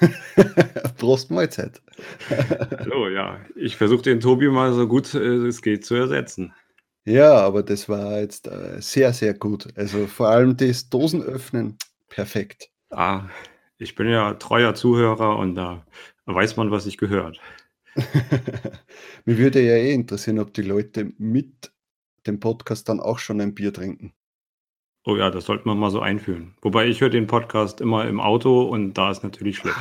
Prost Mahlzeit. Hallo, ja. Ich versuche den Tobi mal so gut äh, es geht zu ersetzen. Ja, aber das war jetzt äh, sehr, sehr gut. Also vor allem das Dosenöffnen, perfekt. Ah, ich bin ja treuer Zuhörer und da weiß man, was ich gehört. Mir würde ja eh interessieren, ob die Leute mit dem Podcast dann auch schon ein Bier trinken. Oh ja, das sollten wir mal so einführen. Wobei ich höre den Podcast immer im Auto und da ist natürlich schlecht.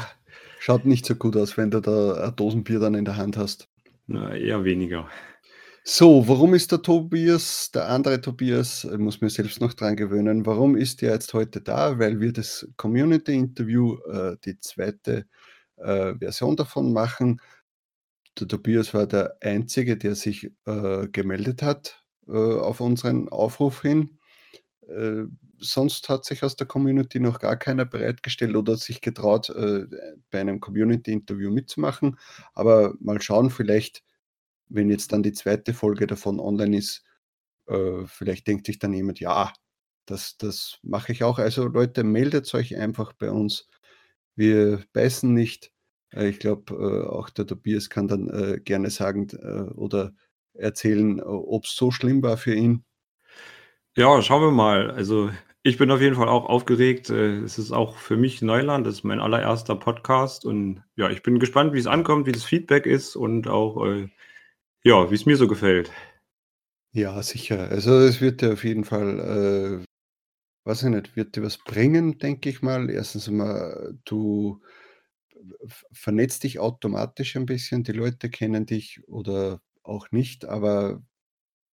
Schaut nicht so gut aus, wenn du da ein Dosenbier dann in der Hand hast. Na, eher weniger. So, warum ist der Tobias, der andere Tobias, ich muss mir selbst noch dran gewöhnen, warum ist der jetzt heute da? Weil wir das Community-Interview, äh, die zweite äh, Version davon machen. Der Tobias war der Einzige, der sich äh, gemeldet hat äh, auf unseren Aufruf hin. Äh, sonst hat sich aus der Community noch gar keiner bereitgestellt oder sich getraut, äh, bei einem Community-Interview mitzumachen. Aber mal schauen, vielleicht, wenn jetzt dann die zweite Folge davon online ist, äh, vielleicht denkt sich dann jemand, ja, das, das mache ich auch. Also Leute, meldet euch einfach bei uns. Wir beißen nicht. Äh, ich glaube, äh, auch der Tobias kann dann gerne sagen oder erzählen, ob es so schlimm war für ihn ja, schauen wir mal. Also, ich bin auf jeden Fall auch aufgeregt. Äh, es ist auch für mich Neuland. Das ist mein allererster Podcast und ja, ich bin gespannt, wie es ankommt, wie das Feedback ist und auch, äh, ja, wie es mir so gefällt. Ja, sicher. Also, es wird dir auf jeden Fall, äh, weiß ich nicht, wird dir was bringen, denke ich mal. Erstens einmal, du vernetzt dich automatisch ein bisschen. Die Leute kennen dich oder auch nicht, aber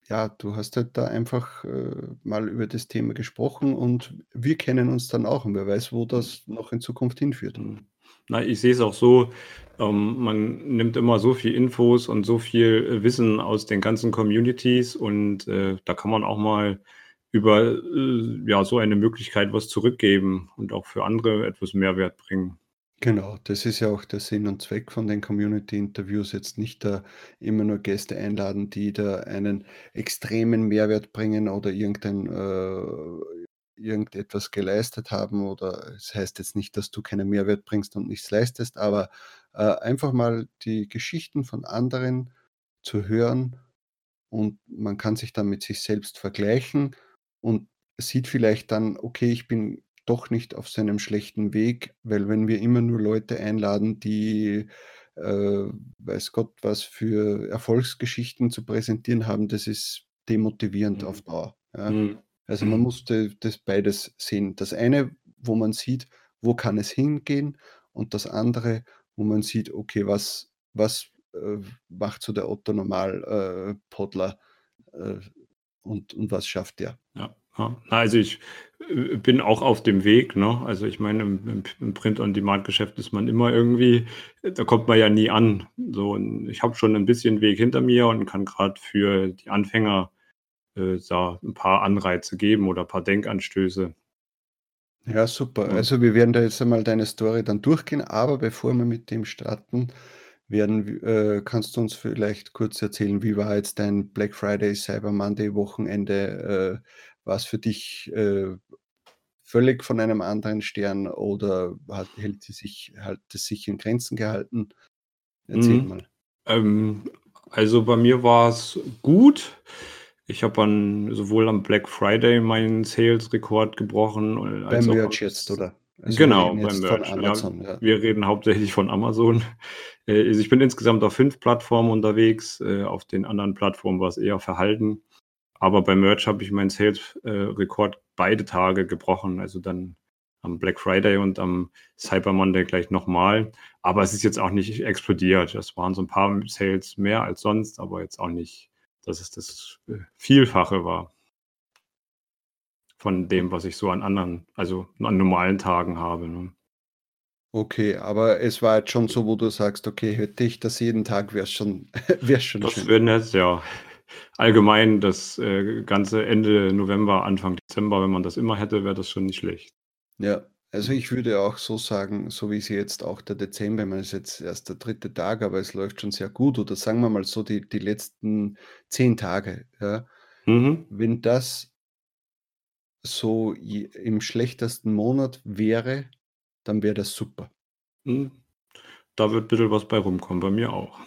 ja, du hast halt da einfach, äh, mal über das Thema gesprochen und wir kennen uns dann auch und wer weiß, wo das noch in Zukunft hinführt. Mhm. Na, ich sehe es auch so, ähm, man nimmt immer so viel Infos und so viel äh, Wissen aus den ganzen Communities und, äh, da kann man auch mal über, äh, ja, so eine Möglichkeit was zurückgeben und auch für andere etwas Mehrwert bringen. Genau, das ist ja auch der Sinn und Zweck von den Community-Interviews, jetzt nicht da immer nur Gäste einladen, die da einen extremen Mehrwert bringen oder irgendein, äh, irgendetwas geleistet haben oder es heißt jetzt nicht, dass du keinen Mehrwert bringst und nichts leistest, aber äh, einfach mal die Geschichten von anderen zu hören und man kann sich dann mit sich selbst vergleichen und sieht vielleicht dann, okay, ich bin doch nicht auf seinem schlechten Weg, weil wenn wir immer nur Leute einladen, die, äh, weiß Gott, was für Erfolgsgeschichten zu präsentieren haben, das ist demotivierend auf mhm. Dauer. Ja. Mhm. Also man mhm. musste das beides sehen. Das eine, wo man sieht, wo kann es hingehen und das andere, wo man sieht, okay, was, was äh, macht so der Otto Normal äh, Podler äh, und, und was schafft der. Ja. Also ich äh, bin auch auf dem Weg, ne? Also ich meine, im, im Print-on-Demand-Geschäft ist man immer irgendwie, da kommt man ja nie an. So, ich habe schon ein bisschen Weg hinter mir und kann gerade für die Anfänger äh, da ein paar Anreize geben oder ein paar Denkanstöße. Ja, super. Ja. Also wir werden da jetzt einmal deine Story dann durchgehen, aber bevor wir mit dem starten, werden, äh, kannst du uns vielleicht kurz erzählen, wie war jetzt dein Black Friday, Cyber Monday Wochenende? Äh, war es für dich äh, völlig von einem anderen Stern oder hat, hält sie sich, hat es sich in Grenzen gehalten? Erzähl mhm. mal. Ähm, also bei mir war es gut. Ich habe an, sowohl am Black Friday meinen Sales-Rekord gebrochen. Beim Merch jetzt, oder? Also genau, beim Merch. Amazon, ja, ja. Wir reden hauptsächlich von Amazon. Äh, also ich bin insgesamt auf fünf Plattformen unterwegs. Äh, auf den anderen Plattformen war es eher verhalten. Aber bei Merch habe ich meinen Sales-Rekord beide Tage gebrochen. Also dann am Black Friday und am Cyber Monday gleich nochmal. Aber es ist jetzt auch nicht explodiert. Es waren so ein paar Sales mehr als sonst, aber jetzt auch nicht, dass es das äh, Vielfache war von dem, was ich so an anderen, also an normalen Tagen habe. Ne? Okay, aber es war jetzt schon so, wo du sagst: „Okay, hätte ich das jeden Tag, wäre es schon wär's schon Das schön.“ wäre nett, ja. Allgemein das, äh, ganze Ende November, Anfang Dezember, wenn man das immer hätte, wäre das schon nicht schlecht. Ja, also ich würde auch so sagen, so wie sie jetzt auch der Dezember ich meine, es ist jetzt erst der dritte Tag, aber es läuft schon sehr gut oder sagen wir mal so die die letzten 10 Tage, ja. Mhm. Wenn das so im schlechtesten Monat wäre, dann wäre das super. Mhm. Da wird bisschen was bei rumkommen, bei mir auch.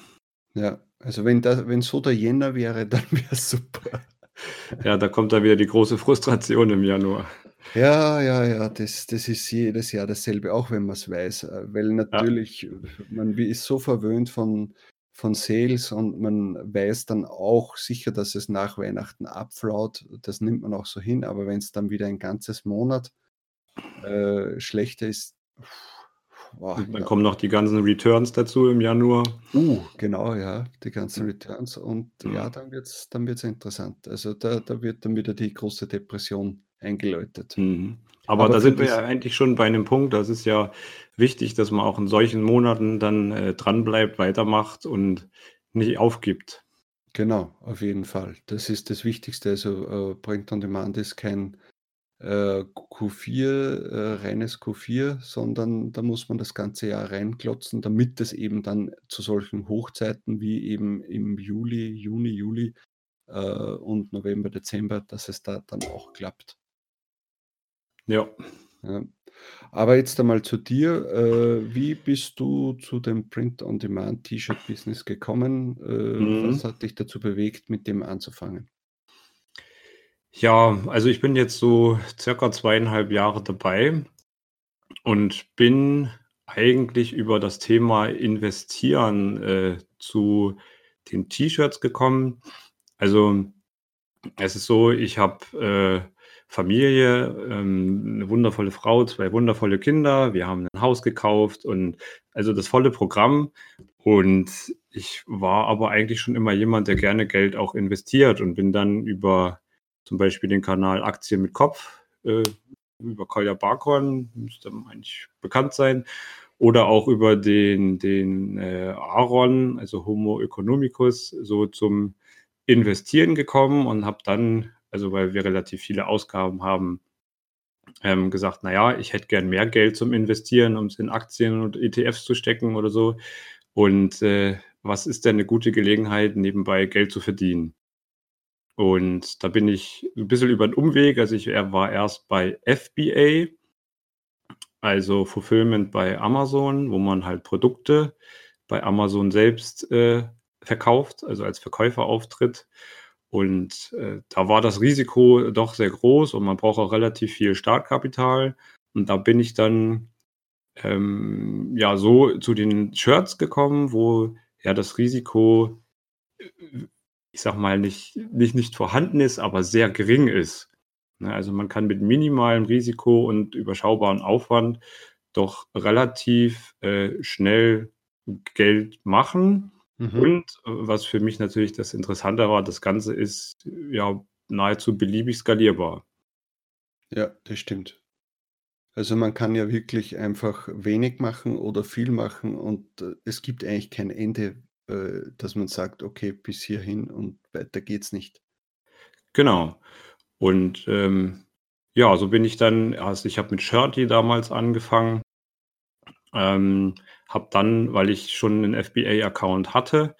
Ja, also wenn da wenn so der Jänner wäre, dann wär's super. Ja, da kommt dann wieder die große Frustration im Januar. Ja, ja, ja, das das ist jedes Jahr dasselbe, auch wenn man's weiß, äh, weil Ja. natürlich äh, man ist so verwöhnt von von Sales und man weiß dann auch sicher, dass es nach Weihnachten abflaut. Das nimmt man auch so hin, aber wenn's dann wieder ein ganzes Monat, äh, schlechter ist, boah, dann ja. kommen noch die ganzen Returns dazu im Januar. Uh, genau, ja, die ganzen Ja. Returns und ja, Ja. dann wird's dann wird's interessant. Also, da da wird dann wieder die große Depression eingeläutet. Mhm. Aber Aber da sind wir ja eigentlich schon bei 'nem Punkt, das ist ja wichtig, dass man auch in solchen Monaten dann, äh, dranbleibt, weitermacht und nicht aufgibt. Genau, auf jeden Fall. Das ist das Wichtigste. Also, äh, Print on Demand ist kein, äh, Q Q4 äh, reines Q4, sondern da muss man das ganze Jahr reinklotzen, damit es eben dann zu solchen Hochzeiten wie eben im Juli, Juni, Juli, äh, und November, Dezember, dass es da dann auch klappt. Ja. Ja. Aber jetzt einmal zu dir. Äh, wie bist du zu dem Print on Demand T-Shirt Business gekommen? Äh, was Mhm. hat dich dazu bewegt, mit dem anzufangen? Ja, also ich bin jetzt so circa 2,5 Jahre dabei und bin eigentlich über das Thema Investieren, äh, zu den T-Shirts gekommen. Also, es ist so, ich habe, äh, Familie, ähm, 'ne wundervolle Frau, 2 wundervolle Kinder. Wir haben 'nen Haus gekauft und also das volle Programm. Und ich war aber eigentlich schon immer jemand, der gerne Geld auch investiert und bin dann über zum Beispiel den Kanal Aktien mit Kopf, äh, über Kolja Barkhorn, müsste eigentlich bekannt sein, oder auch über den den, äh, Aaron, also Homo economicus, so zum Investieren gekommen und habe dann also weil wir relativ viele Ausgaben haben, ähm, gesagt: „Na ja, ich hätte gern mehr Geld zum Investieren, um's in Aktien und ETFs zu stecken oder so. Und, äh, was ist denn 'ne gute Gelegenheit, nebenbei Geld zu verdienen?“ Und da bin ich 'n bisschen über 'n Umweg also ich, war erst bei FBA also Fulfillment bei Amazon, wo man halt Produkte bei Amazon selbst, äh, verkauft, also als Verkäufer auftritt. Und, äh, da war das Risiko doch sehr groß und man braucht auch relativ viel Startkapital. Und da bin ich dann, ähm, ja, so zu den Shirts gekommen, wo ja das Risiko, äh, ich sage mal, nicht nicht nicht vorhanden ist, aber sehr gering ist, ne? Also, man kann mit minimalem Risiko und überschaubaren Aufwand doch relativ, äh, schnell Geld machen. Mhm. Und, äh, was für mich natürlich das Interessante war, das Ganze ist, ja, nahezu beliebig skalierbar. Ja, das stimmt. Also, man kann ja wirklich einfach wenig machen oder viel machen und, äh, es gibt eigentlich kein Ende, äh, dass man sagt: „Okay, bis hierhin und weiter geht's nicht.“ Genau. Und, ähm, ja, so bin ich dann also, ich habe mit Shirty damals angefangen, ähm, habe dann, weil ich schon 'nen FBA-Account hatte,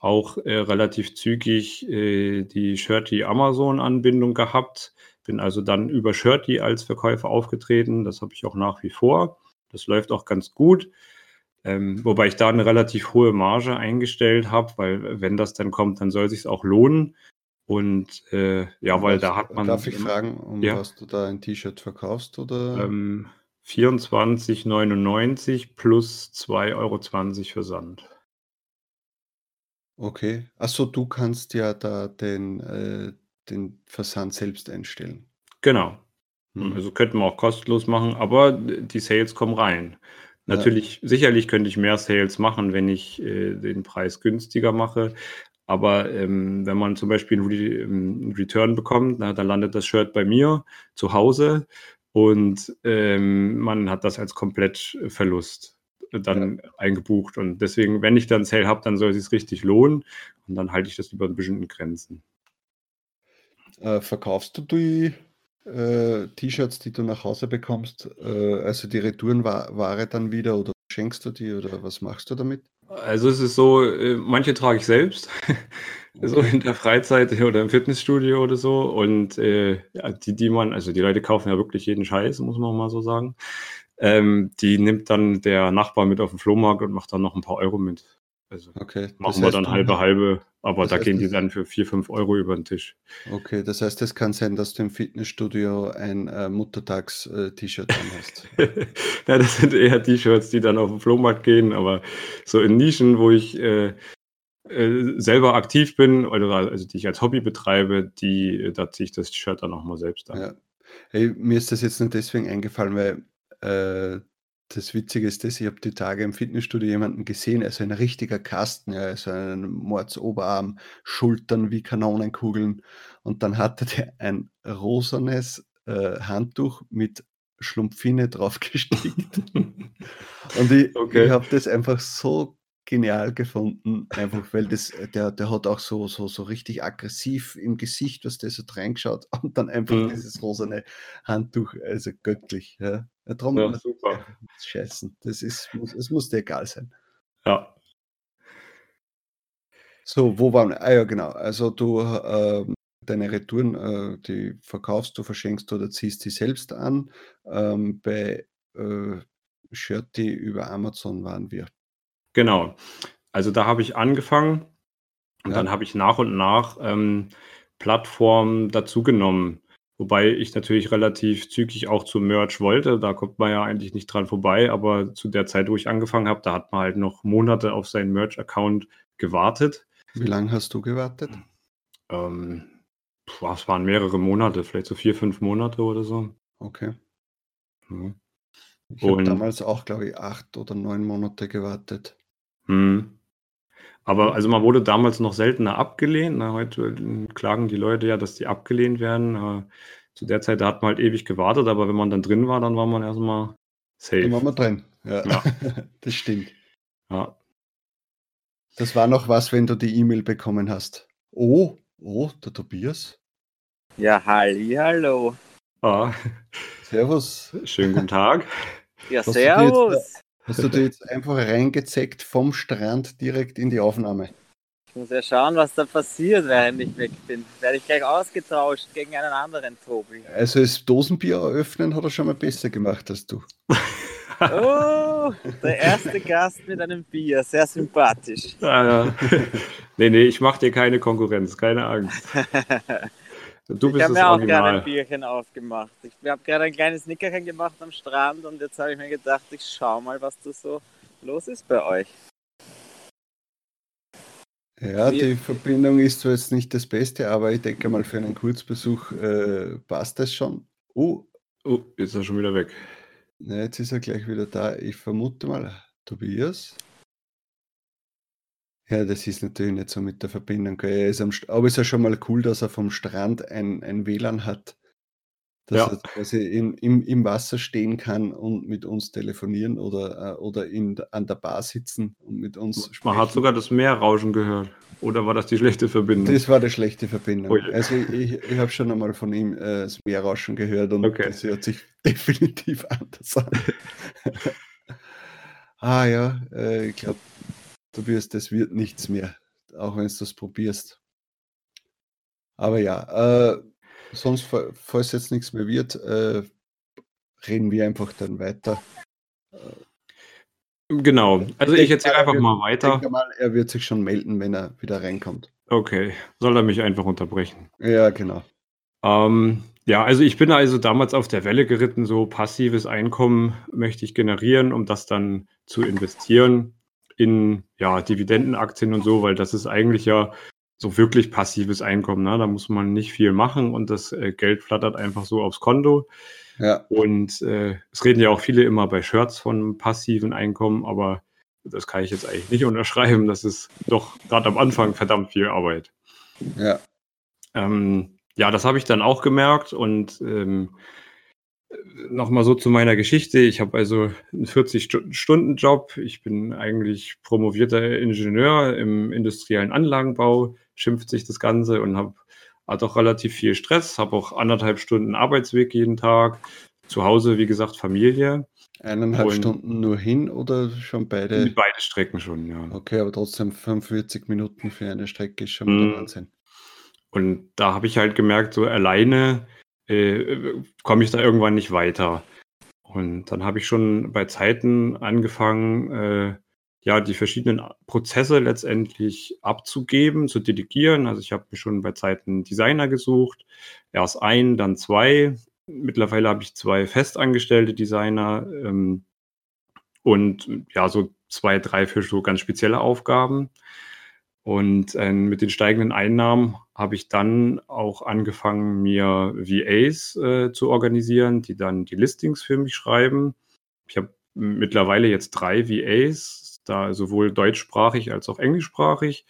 auch, äh, relativ zügig, äh, die Shirty-Amazon-Anbindung gehabt. Bin also dann über Shirty als Verkäufer aufgetreten. Das habe ich auch nach wie vor. Das läuft auch ganz gut, ähm, wobei ich da 'ne relativ hohe Marge eingestellt habe, weil wenn das dann kommt, dann soll sich's auch lohnen. Und, äh, ja, weil da hat man darf ich fragen, um ja? was du da ein T-Shirt verkaufst, oder? Ähm, 24,99 plus 2,20 € Versand. Okay. Ach so, du kannst ja da den äh, den Versand selbst einstellen. Genau. Hm, also könnte man auch kostenlos machen, aber die Sales kommen rein. Ja. Natürlich sicherlich könnte ich mehr Sales machen, wenn ich, äh, den Preis günstiger mache. Aber, ähm, wenn man zum Beispiel 'n Re ähm, 'n Return bekommt, na, dann landet das Shirt bei mir zu Hause und ähm, man hat das als Komplettverlust dann ja. eingebucht. Und deswegen, wenn ich dann Sale habe, dann soll es sich richtig lohnen. Und dann halte ich das lieber ein bisschen in Grenzen. Äh, verkaufst du die äh, T-Shirts, die du nach Hause bekommst, äh, also die Retourenware dann wieder oder schenkst du die oder was machst du damit? Also es ist so, äh, manche trage ich selbst, so in der Freizeit oder im Fitnessstudio oder so. Und äh, die, die man, also die Leute kaufen ja wirklich jeden Scheiß, muss man mal so sagen. Ähm, die nimmt dann der Nachbar mit auf den Flohmarkt und macht dann noch ein paar Euro mit. Also okay. machen wir dann halbe halbe, aber da gehen die dann für 4, 5 Euro über den Tisch. Okay, das heißt, es kann sein, dass du im Fitnessstudio ein äh, Muttertags-T-Shirt äh, hast. ja, das sind eher T-Shirts, die dann auf den Flohmarkt gehen, aber so in Nischen, wo ich äh, äh, selber aktiv bin, oder also die ich als Hobby betreibe, die, da ziehe ich das T-Shirt dann auch mal selbst an. Ja. Hey, mir ist das jetzt nur deswegen eingefallen, weil äh, das Witzige ist das, ich habe die Tage im Fitnessstudio jemanden gesehen, also ein richtiger Kasten, ja, also ein Mordsoberarm, Schultern wie Kanonenkugeln. Und dann hatte der ein rosanes äh, Handtuch mit Schlumpfine drauf gestickt. Und ich, okay. ich habe das einfach so genial gefunden, einfach weil das, der, der hat auch so, so, so richtig aggressiv im Gesicht, was der so reingeschaut und dann einfach mhm. dieses rosane Handtuch, also göttlich. Ja. Darum ja, super. Scheißen. Das ist, muss, es muss dir egal sein. Ja. So, wo waren wir? Ah ja, genau. Also du äh, deine Retouren, äh, die verkaufst du, verschenkst oder ziehst die selbst an. Ähm, bei äh, Shirty über Amazon waren wir. Genau. Also da habe ich angefangen und ja. dann habe ich nach und nach ähm, Plattformen dazugenommen. Wobei ich natürlich relativ zügig auch zu Merch wollte. Da kommt man ja eigentlich nicht dran vorbei. Aber zu der Zeit, wo ich angefangen habe, da hat man halt noch Monate auf seinen Merch-Account gewartet. Wie lange hast du gewartet? Ähm, es waren mehrere Monate, vielleicht so vier, fünf Monate oder so. Okay. Ja. Ich habe damals auch, glaube ich, acht oder neun Monate gewartet. Mhm. Aber also man wurde damals noch seltener abgelehnt. Ne? Heute klagen die Leute ja, dass die abgelehnt werden. Äh, zu der Zeit, da hat man halt ewig gewartet, aber wenn man dann drin war, dann war man erstmal safe. Dann war man drin, ja. ja. das stimmt. Ja. Das war noch was, wenn du die E-Mail bekommen hast. Oh, oh, der Tobias. Ja, halli, hallo. Ah. Servus. Schönen guten Tag. Ja, servus. Hast du dir jetzt einfach reingezeckt vom Strand direkt in die Aufnahme? Ich muss ja schauen, was da passiert, während ich weg bin. Werde ich gleich ausgetauscht gegen einen anderen Tobi. Also das Dosenbier eröffnen hat er schon mal besser gemacht als du. oh, der erste Gast mit einem Bier, sehr sympathisch. Ja, ja. nee, nee, ich mache dir keine Konkurrenz, keine Angst. Du ich habe mir auch gerade ein Bierchen aufgemacht. Ich habe gerade ein kleines Nickerchen gemacht am Strand und jetzt habe ich mir gedacht, ich schau mal, was da so los ist bei euch. Ja, die Verbindung ist zwar jetzt nicht das Beste, aber ich denke mal, für einen Kurzbesuch äh, passt das schon. Oh. oh, jetzt ist er schon wieder weg. Ja, jetzt ist er gleich wieder da. Ich vermute mal, Tobias. Ja, das ist natürlich nicht so mit der Verbindung. Er ist am aber es ist ja schon mal cool, dass er vom Strand ein ein WLAN hat, dass Ja. er quasi im im im Wasser stehen kann und mit uns telefonieren oder, äh oder in an der Bar sitzen und mit uns Man hat sogar das Meer rauschen gehört. Oder war das die schlechte Verbindung? Das war die schlechte Verbindung. Oh Also, ich ich habe schon einmal von ihm, äh, das Meerrauschen gehört und Okay. das hört sich definitiv anders an. Ah ja, äh, ich glaube du wirst, das wird nichts mehr, auch wenn du das probierst. Aber ja, äh, sonst, falls jetzt nichts mehr wird, äh, reden wir einfach dann weiter. Genau, also ich, ich erzähle einfach wird, mal weiter. Mal, er wird sich schon melden, wenn er wieder reinkommt. Okay, soll er mich einfach unterbrechen. Ja, genau. Ähm, ja, also ich bin also damals auf der Welle geritten, so passives Einkommen möchte ich generieren, um das dann zu investieren in ja, Dividendenaktien und so, weil das ist eigentlich ja so wirklich passives Einkommen. Ne? Da muss man nicht viel machen und das äh, Geld flattert einfach so aufs Konto. Ja. Und äh, es reden ja auch viele immer bei Shirts von passiven Einkommen, aber das kann ich jetzt eigentlich nicht unterschreiben. Das ist doch gerade am Anfang verdammt viel Arbeit. Ja. Ähm, ja, das habe ich dann auch gemerkt und ähm, nochmal so zu meiner Geschichte. Ich habe also einen 40-Stunden-Job. Ich bin eigentlich promovierter Ingenieur im industriellen Anlagenbau, schimpft sich das Ganze und habe hat auch relativ viel Stress, habe auch anderthalb Stunden Arbeitsweg jeden Tag. Zu Hause, wie gesagt, Familie. Eineinhalb und Stunden nur hin oder schon beide? Beide Strecken schon, ja. Okay, aber trotzdem 45 Minuten für eine Strecke ist schon mhm. Wahnsinn. Und da habe ich halt gemerkt, so alleine äh, komme ich da irgendwann nicht weiter. Und dann habe ich schon bei Zeiten angefangen, äh, ja, die verschiedenen Prozesse letztendlich abzugeben, zu delegieren. Also ich habe mir schon bei Zeiten Designer gesucht, erst ein, dann zwei. Mittlerweile habe ich zwei festangestellte Designer ähm, und ja, so zwei, drei für so ganz spezielle Aufgaben. Und äh, mit den steigenden Einnahmen habe ich dann auch angefangen, mir VAs äh, zu organisieren, die dann die Listings für mich schreiben. Ich habe mittlerweile jetzt drei VAs, da sowohl deutschsprachig als auch englischsprachig,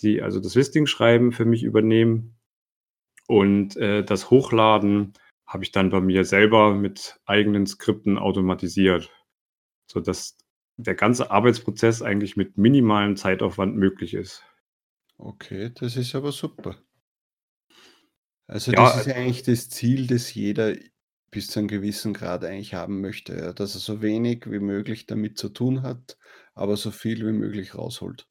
die also das Listing schreiben für mich übernehmen. Und äh, das Hochladen habe ich dann bei mir selber mit eigenen Skripten automatisiert, sodass der ganze Arbeitsprozess eigentlich mit minimalem Zeitaufwand möglich ist. Okay, das ist aber super. Also Ja, das ist ja eigentlich das Ziel, das jeder bis zu einem gewissen Grad eigentlich haben möchte, ja, dass er so wenig wie möglich damit zu tun hat, aber so viel wie möglich rausholt.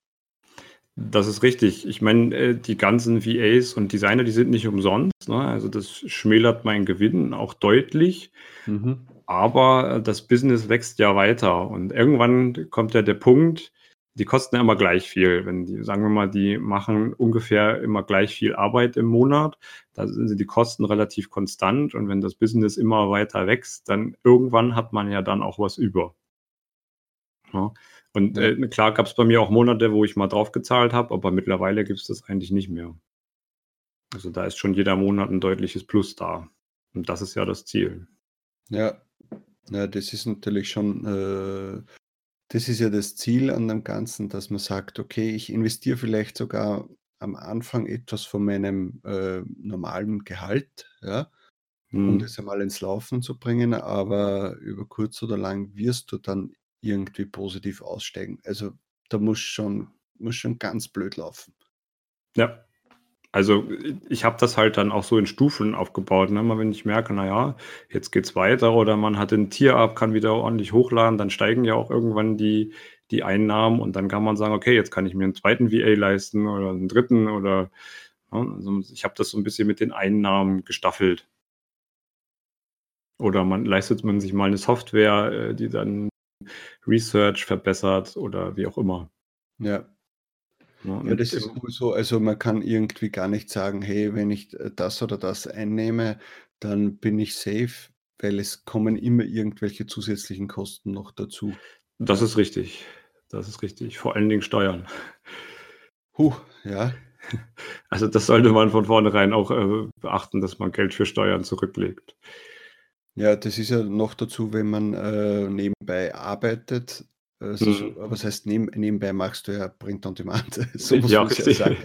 Das ist richtig. Ich meine, äh, die ganzen VAs und Designer, die sind nicht umsonst, ne? Also das schmälert meinen Gewinn auch deutlich. Mhm. Aber das Business wächst ja weiter und irgendwann kommt ja der Punkt, die kosten ja immer gleich viel. Wenn die, sagen wir mal, die machen ungefähr immer gleich viel Arbeit im Monat, da sind die Kosten relativ konstant und wenn das Business immer weiter wächst, dann irgendwann hat man ja dann auch was über. Ja. Und äh, klar gab es bei mir auch Monate, wo ich mal drauf gezahlt habe, aber mittlerweile gibt es das eigentlich nicht mehr. Also da ist schon jeder Monat ein deutliches Plus da. Und das ist ja das Ziel. Ja, ja, das ist natürlich schon, äh, das ist ja das Ziel an dem Ganzen, dass man sagt, okay, ich investiere vielleicht sogar am Anfang etwas von meinem äh, normalen Gehalt, ja, um mhm. das einmal ins Laufen zu bringen, aber über kurz oder lang wirst du dann irgendwie positiv aussteigen. Also da muss schon, muss schon ganz blöd laufen. Ja. Also ich habe das halt dann auch so in Stufen aufgebaut. Ne? Wenn ich merke, naja, jetzt geht's weiter oder man hat ein Tier ab, kann wieder ordentlich hochladen, dann steigen ja auch irgendwann die, die Einnahmen und dann kann man sagen, okay, jetzt kann ich mir einen zweiten VA leisten oder einen dritten oder ne? also ich habe das so ein bisschen mit den Einnahmen gestaffelt. Oder man leistet man sich mal eine Software, äh, die dann Research verbessert oder wie auch immer. Ja. Ja, ja, das ist cool so. Also man kann irgendwie gar nicht sagen, hey, wenn ich äh, das oder das einnehme, dann bin ich safe, weil es kommen immer irgendwelche zusätzlichen Kosten noch dazu. Das ist richtig. Das ist richtig. Vor allen Dingen Steuern. Huh, ja. Also das sollte man von vornherein auch äh, beachten, dass man Geld für Steuern zurücklegt. Ja, das ist ja noch dazu, wenn man äh, nebenbei arbeitet, also, mhm. was heißt, neben, nebenbei machst du ja Print on Demand, so muss ja, man ja sagen.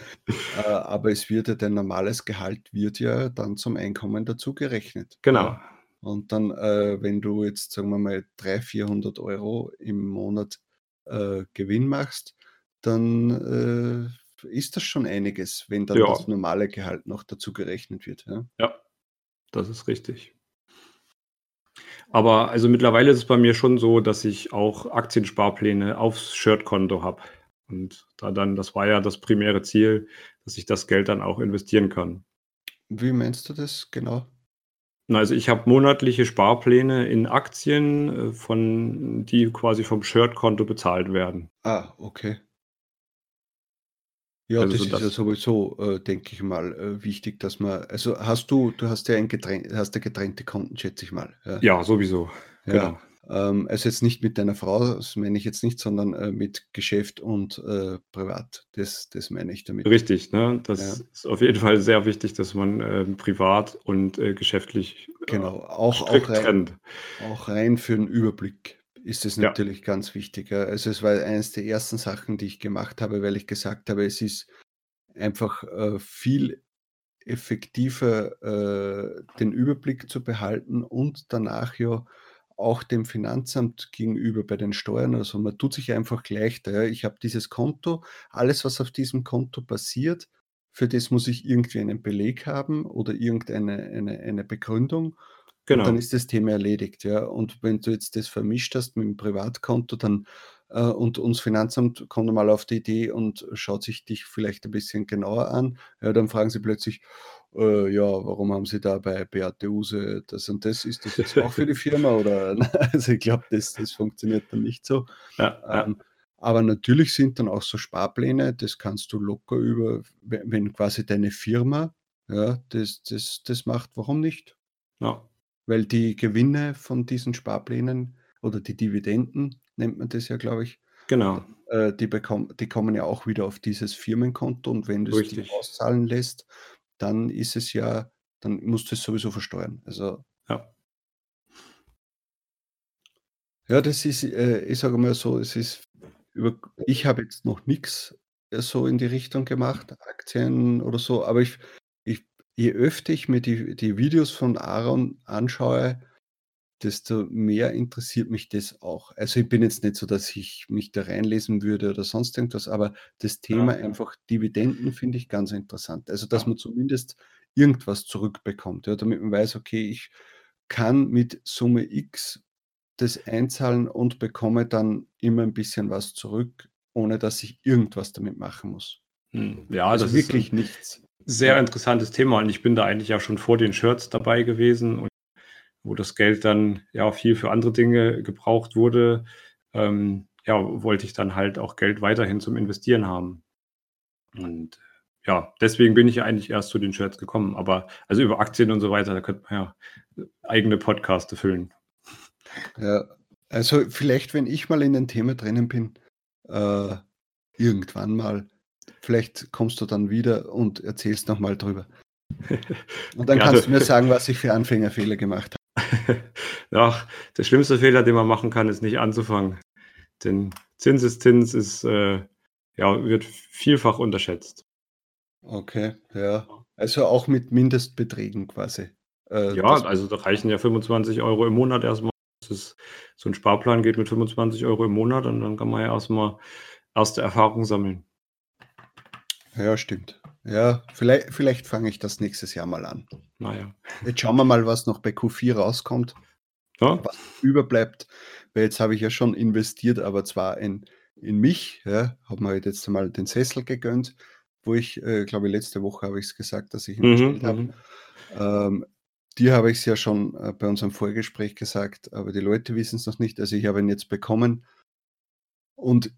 Äh, aber es wird ja dein normales Gehalt wird ja dann zum Einkommen dazu gerechnet. Genau. Und dann, äh, wenn du jetzt, sagen wir mal, 300, 400 Euro im Monat äh, Gewinn machst, dann äh, ist das schon einiges, wenn dann ja. das normale Gehalt noch dazu gerechnet wird. Ja, ja das ist richtig. Aber also mittlerweile ist es bei mir schon so, dass ich auch Aktiensparpläne aufs Shirt-Konto habe. Und da dann, das war ja das primäre Ziel, dass ich das Geld dann auch investieren kann. Wie meinst du das genau? Also ich habe monatliche Sparpläne in Aktien, äh, von, die quasi vom Shirt-Konto bezahlt werden. Ah, okay. Ja, Also das so ist ja sowieso, äh, denke ich mal, äh, wichtig, dass man also hast du du hast ja ein getrennt hast ja getrennte Konten, schätze ich mal, ja? Ja, sowieso. Ja, Genau. ähm, also jetzt nicht mit deiner Frau, das meine ich jetzt nicht, sondern, äh, mit Geschäft und, äh, privat. Das das meine ich damit. Richtig, ne? Das Ja. ist auf jeden Fall sehr wichtig, dass man, ähm, privat und, äh, geschäftlich, äh, Genau, auch auch rein trennt. auch rein für 'n Überblick ist es Ja. natürlich ganz wichtig, ja. Also, es war eines der ersten Sachen, die ich gemacht habe, weil ich gesagt habe, es ist einfach, äh, viel effektiver äh, den Überblick zu behalten und danach ja auch dem Finanzamt gegenüber bei den Steuern. Also man tut sich einfach leichter. Ja. Ich habe dieses Konto, alles, was auf diesem Konto passiert, für das muss ich irgendwie einen Beleg haben oder irgendeine eine, eine Begründung. Genau. Dann ist das Thema erledigt. Ja. Und wenn du jetzt das vermischt hast mit dem Privatkonto, dann äh, und uns Finanzamt kommt mal auf die Idee und schaut sich dich vielleicht ein bisschen genauer an, ja, dann fragen sie plötzlich, äh, ja, warum haben Sie da bei Beate Use das und das? Ist das jetzt auch für die Firma? Oder also ich glaube, das, das funktioniert dann nicht so. Ja, ähm, ja. Aber natürlich sind dann auch so Sparpläne, das kannst du locker über, wenn quasi deine Firma, ja, das, das, das macht, warum nicht? Ja. Weil die Gewinne von diesen Sparplänen oder die Dividenden, nennt man das ja, glaube ich, Genau. äh, die, bekomm, die kommen ja auch wieder auf dieses Firmenkonto und wenn du es auszahlen lässt, dann ist es ja, dann musst du es sowieso versteuern. Also Ja. ja, das ist, äh, ich sage mal so, es ist über, ich habe jetzt noch nichts äh, so in die Richtung gemacht, Aktien oder so, aber ich je öfter ich mir die, die Videos von Aaron anschaue, desto mehr interessiert mich das auch. Also ich bin jetzt nicht so, dass ich mich da reinlesen würde oder sonst irgendwas, aber das Thema Ja. einfach Dividenden finde ich ganz interessant. Also, dass Ja. man zumindest irgendwas zurückbekommt, ja, damit man weiß, okay, ich kann mit Summe X das einzahlen und bekomme dann immer ein bisschen was zurück, ohne dass ich irgendwas damit machen muss. Hm, ja, Also das ist wirklich nichts. Sehr Ja. interessantes Thema und ich bin da eigentlich auch schon vor den Shirts dabei gewesen und wo das Geld dann ja viel für andere Dinge gebraucht wurde, ähm, ja, wollte ich dann halt auch Geld weiterhin zum Investieren haben. Und ja, deswegen bin ich eigentlich erst zu den Shirts gekommen. Aber also über Aktien und so weiter, da könnte man ja eigene Podcaste füllen. Ja, also vielleicht, wenn ich mal in dem Thema drinnen bin, äh, irgendwann mal, vielleicht kommst du dann wieder und erzählst nochmal drüber. Und dann kannst du mir sagen, was ich für Anfängerfehler gemacht habe. Ja, der schlimmste Fehler, den man machen kann, ist nicht anzufangen. Denn Zinseszins ist, äh, ja, wird vielfach unterschätzt. Okay, ja. Also auch mit Mindestbeträgen quasi. Äh, ja, also da reichen ja 25 Euro im Monat erstmal. Ist, so ein Sparplan geht mit 25 Euro im Monat und dann kann man ja erstmal erste Erfahrung sammeln. Ja, stimmt. Ja, vielleicht, vielleicht fange ich das nächstes Jahr mal an. Naja. Jetzt schauen wir mal, was noch bei Q4 rauskommt. Ja. Was überbleibt. Weil jetzt habe ich ja schon investiert, aber zwar in, in mich. Ja, habe mir halt jetzt mal den Sessel gegönnt, wo ich, äh, glaube ich, letzte Woche habe ich es gesagt, dass ich ihn mhm, bestellt habe. Mhm. Ähm, dir habe ich es ja schon äh, bei unserem Vorgespräch gesagt, aber die Leute wissen es noch nicht. Also ich habe ihn jetzt bekommen. Und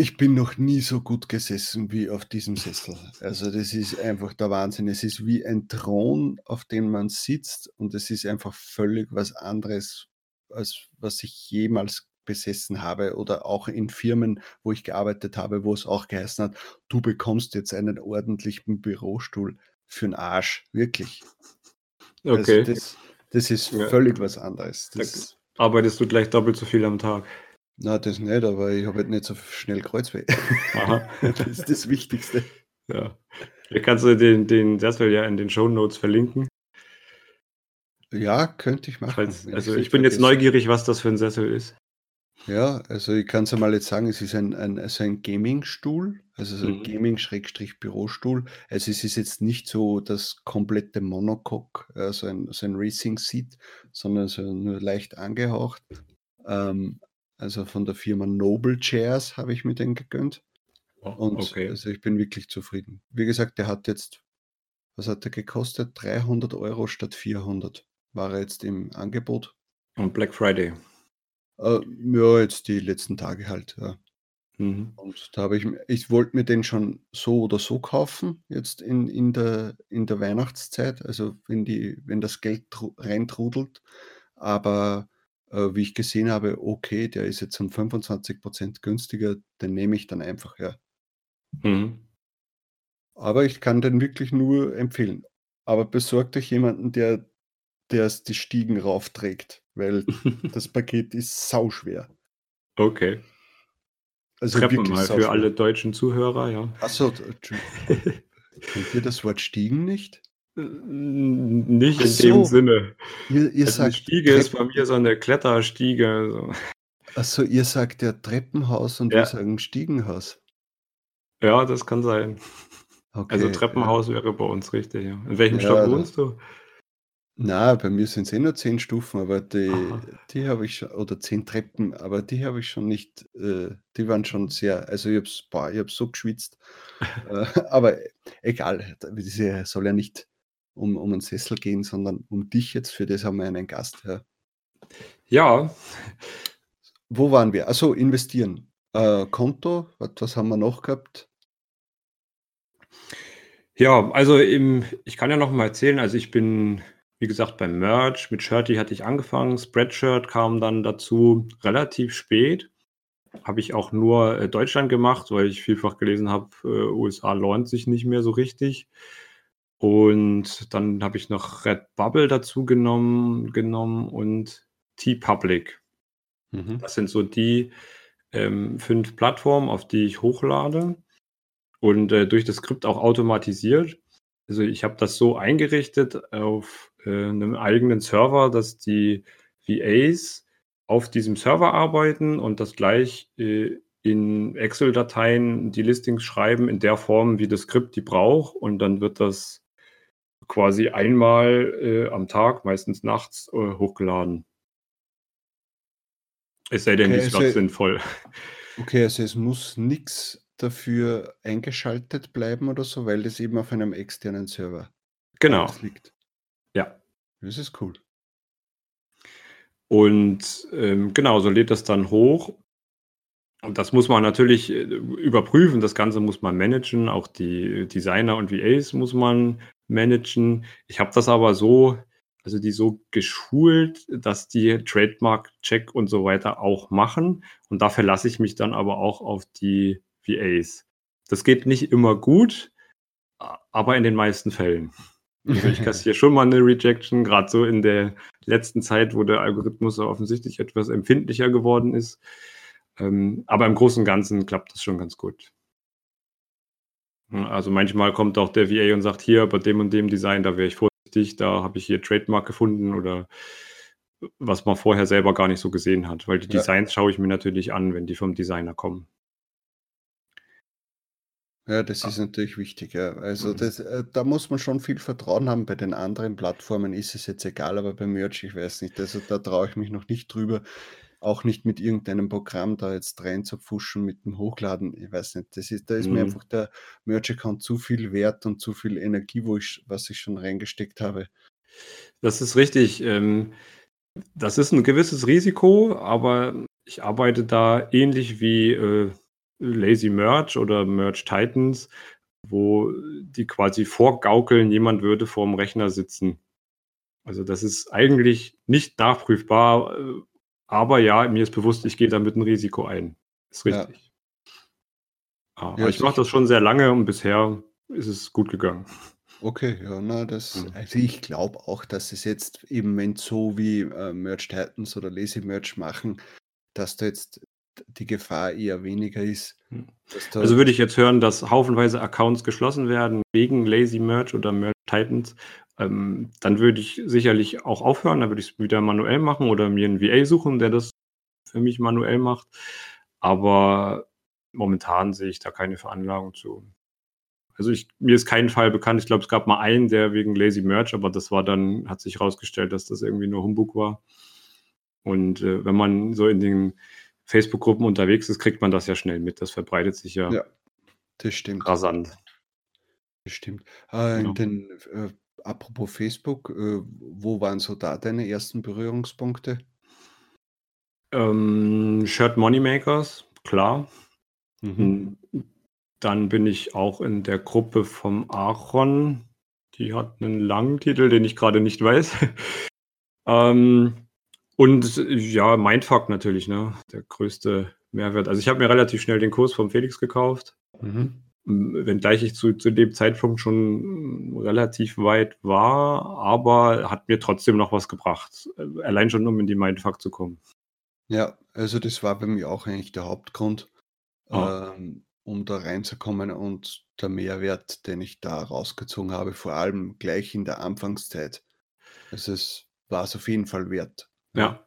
ich bin noch nie so gut gesessen wie auf diesem Sessel. Also das ist einfach der Wahnsinn. Es ist wie ein Thron, auf dem man sitzt und es ist einfach völlig was anderes, als was ich jemals besessen habe oder auch in Firmen, wo ich gearbeitet habe, wo es auch geheißen hat, du bekommst jetzt einen ordentlichen Bürostuhl für den Arsch. Wirklich. Also okay. Also das, das ist ja. völlig was anderes. Das, arbeitest du gleich doppelt so viel am Tag. Na, das nicht, aber ich habe halt nicht so schnell Kreuzweh. Aha. das ist das Wichtigste. Ja. Hier kannst du den, den Sessel ja in den Show Notes verlinken. Ja, könnte ich machen. Falls, also ich, ich bin jetzt neugierig, was das für ein Sessel ist. Ja, also ich kann es mal jetzt sagen, es ist ein, ein, also ein Gaming-Stuhl, also so ein mhm. Gaming-Bürostuhl. Also es ist jetzt nicht so das komplette Monocoque, also ein, so ein Racing-Seat, sondern so nur leicht angehaucht. Ähm, also von der Firma Noble Chairs habe ich mir den gegönnt. Oh, und okay. also ich bin wirklich zufrieden. Wie gesagt, der hat jetzt, was hat der gekostet? 300 Euro statt 400 war er jetzt im Angebot. Und Black Friday. Äh, ja, jetzt die letzten Tage halt, ja. Mhm. Und da habe ich, ich wollte mir den schon so oder so kaufen, jetzt in, in, der, in der Weihnachtszeit, also wenn, die, wenn das Geld reintrudelt. Aber wie ich gesehen habe, okay, der ist jetzt um 25% günstiger, den nehme ich dann einfach, ja. Mhm. Aber ich kann den wirklich nur empfehlen. Aber besorgt euch jemanden, der der es die Stiegen raufträgt, weil das Paket ist sauschwer. Okay. Also wirklich mal für alle deutschen Zuhörer, ja. Achso, Kennt ihr das Wort Stiegen nicht? Nicht in so. dem Sinne. Ihr, ihr also sagt die Stiege Treppen ist bei mir so eine Kletterstiege. So. Achso, ihr sagt ja Treppenhaus und ja. wir sagen Stiegenhaus. Ja, das kann sein. Okay, also Treppenhaus ja. wäre bei uns richtig, ja. In welchem Stock wohnst du? Na, bei mir sind es eh nur zehn Stufen, aber die, die habe ich schon, oder zehn Treppen, aber die habe ich schon nicht, äh, die waren schon sehr, also ich habe hab so geschwitzt. äh, aber egal, das soll ja nicht um, um einen Sessel gehen, sondern um dich jetzt, für das haben wir einen Gast. Ja. Ja, Wo waren wir? Also investieren. Äh, Konto, was, was haben wir noch gehabt? Ja, also im, ich kann ja noch mal erzählen, also ich bin, wie gesagt, beim Merch, mit Shirty hatte ich angefangen, Spreadshirt kam dann dazu relativ spät. Habe ich auch nur äh, Deutschland gemacht, weil ich vielfach gelesen habe, äh, USA lohnt sich nicht mehr so richtig. Und dann habe ich noch Redbubble dazu genommen, genommen und T-Public. Mhm. Das sind so die ähm, fünf Plattformen, auf die ich hochlade und äh, durch das Skript auch automatisiert. Also ich habe das so eingerichtet auf äh, einem eigenen Server, dass die VAs auf diesem Server arbeiten und das gleich äh, in Excel-Dateien die Listings schreiben in der Form, wie das Skript die braucht und dann wird das quasi einmal äh, am Tag, meistens nachts, äh, hochgeladen. Es sei denn, okay, die Slots also, sind voll. Okay, also es muss nichts dafür eingeschaltet bleiben oder so, weil das eben auf einem externen Server genau. liegt. Ja. Das ist cool. Und ähm, genau, so lädt das dann hoch. Und das muss man natürlich äh, überprüfen, das Ganze muss man managen, auch die Designer und VAs muss man managen. Ich habe das aber so, also die so geschult, dass die Trademark-Check und so weiter auch machen. Und da verlasse ich mich dann aber auch auf die VAs. Das geht nicht immer gut, aber in den meisten Fällen. Also ich kassiere schon mal eine Rejection, gerade so in der letzten Zeit, wo der Algorithmus offensichtlich etwas empfindlicher geworden ist. Ähm, aber im Großen und Ganzen klappt das schon ganz gut. Also manchmal kommt auch der VA und sagt, hier bei dem und dem Design, da wäre ich vorsichtig, da habe ich hier Trademark gefunden oder was man vorher selber gar nicht so gesehen hat, weil die ja. Designs schaue ich mir natürlich an, wenn die vom Designer kommen. Ja, das ist natürlich wichtig, ja. Also Mhm. das, äh, da muss man schon viel Vertrauen haben. Bei den anderen Plattformen ist es jetzt egal, aber bei Merch, ich weiß nicht. Also da traue ich mich noch nicht drüber, auch nicht mit irgendeinem Programm da jetzt rein zu pfuschen mit dem Hochladen. Ich weiß nicht. Das ist, da ist mir mhm. einfach der Merch-Account zu viel wert und zu viel Energie, wo ich, was ich schon reingesteckt habe. Das ist richtig. Ähm, das ist ein gewisses Risiko, aber ich arbeite da ähnlich wie äh, Lazy Merch oder Merch Titans, wo die quasi vorgaukeln, jemand würde vorm Rechner sitzen. Also das ist eigentlich nicht nachprüfbar, äh, aber ja, mir ist bewusst, ich gehe damit ein Risiko ein. Ist richtig. Ja. Aber ja, ich mache das schon sehr lange und bisher ist es gut gegangen. Okay, ja, na, das, mhm. also ich glaube auch, dass es jetzt eben, wenn so wie äh, Merch Titans oder Lazy Merch machen, dass da jetzt die Gefahr eher weniger ist. Hm. Also würde ich jetzt hören, dass haufenweise Accounts geschlossen werden wegen Lazy Merch oder Merch Titans, ähm, dann würde ich sicherlich auch aufhören, dann würde ich es wieder manuell machen oder mir einen VA suchen, der das für mich manuell macht. Aber momentan sehe ich da keine Veranlagung zu. Also ich, mir ist kein Fall bekannt. Ich glaube, es gab mal einen, der wegen Lazy Merch, aber das war dann, hat sich herausgestellt, dass das irgendwie nur Humbug war. Und äh, wenn man so in den Facebook-Gruppen unterwegs ist, kriegt man das ja schnell mit. Das verbreitet sich ja, ja das stimmt. rasant. Das stimmt. Äh, ja. den, äh, apropos Facebook, äh, wo waren so da deine ersten Berührungspunkte? Ähm, Shirt Moneymakers, klar. Mhm. Hm, dann bin ich auch in der Gruppe vom Aaron. Die hat einen langen Titel, den ich gerade nicht weiß. ähm, und ja, Mindfuck natürlich, ne? Der größte Mehrwert. Also ich habe mir relativ schnell den Kurs vom Felix gekauft. Mhm. Wenngleich ich zu, zu dem Zeitpunkt schon relativ weit war, aber hat mir trotzdem noch was gebracht. Allein schon, um in die Mindfuck zu kommen. Ja, also das war bei mir auch eigentlich der Hauptgrund. Oh. Ähm, um da reinzukommen und der Mehrwert, den ich da rausgezogen habe, vor allem gleich in der Anfangszeit, es war es auf jeden Fall wert. Ja.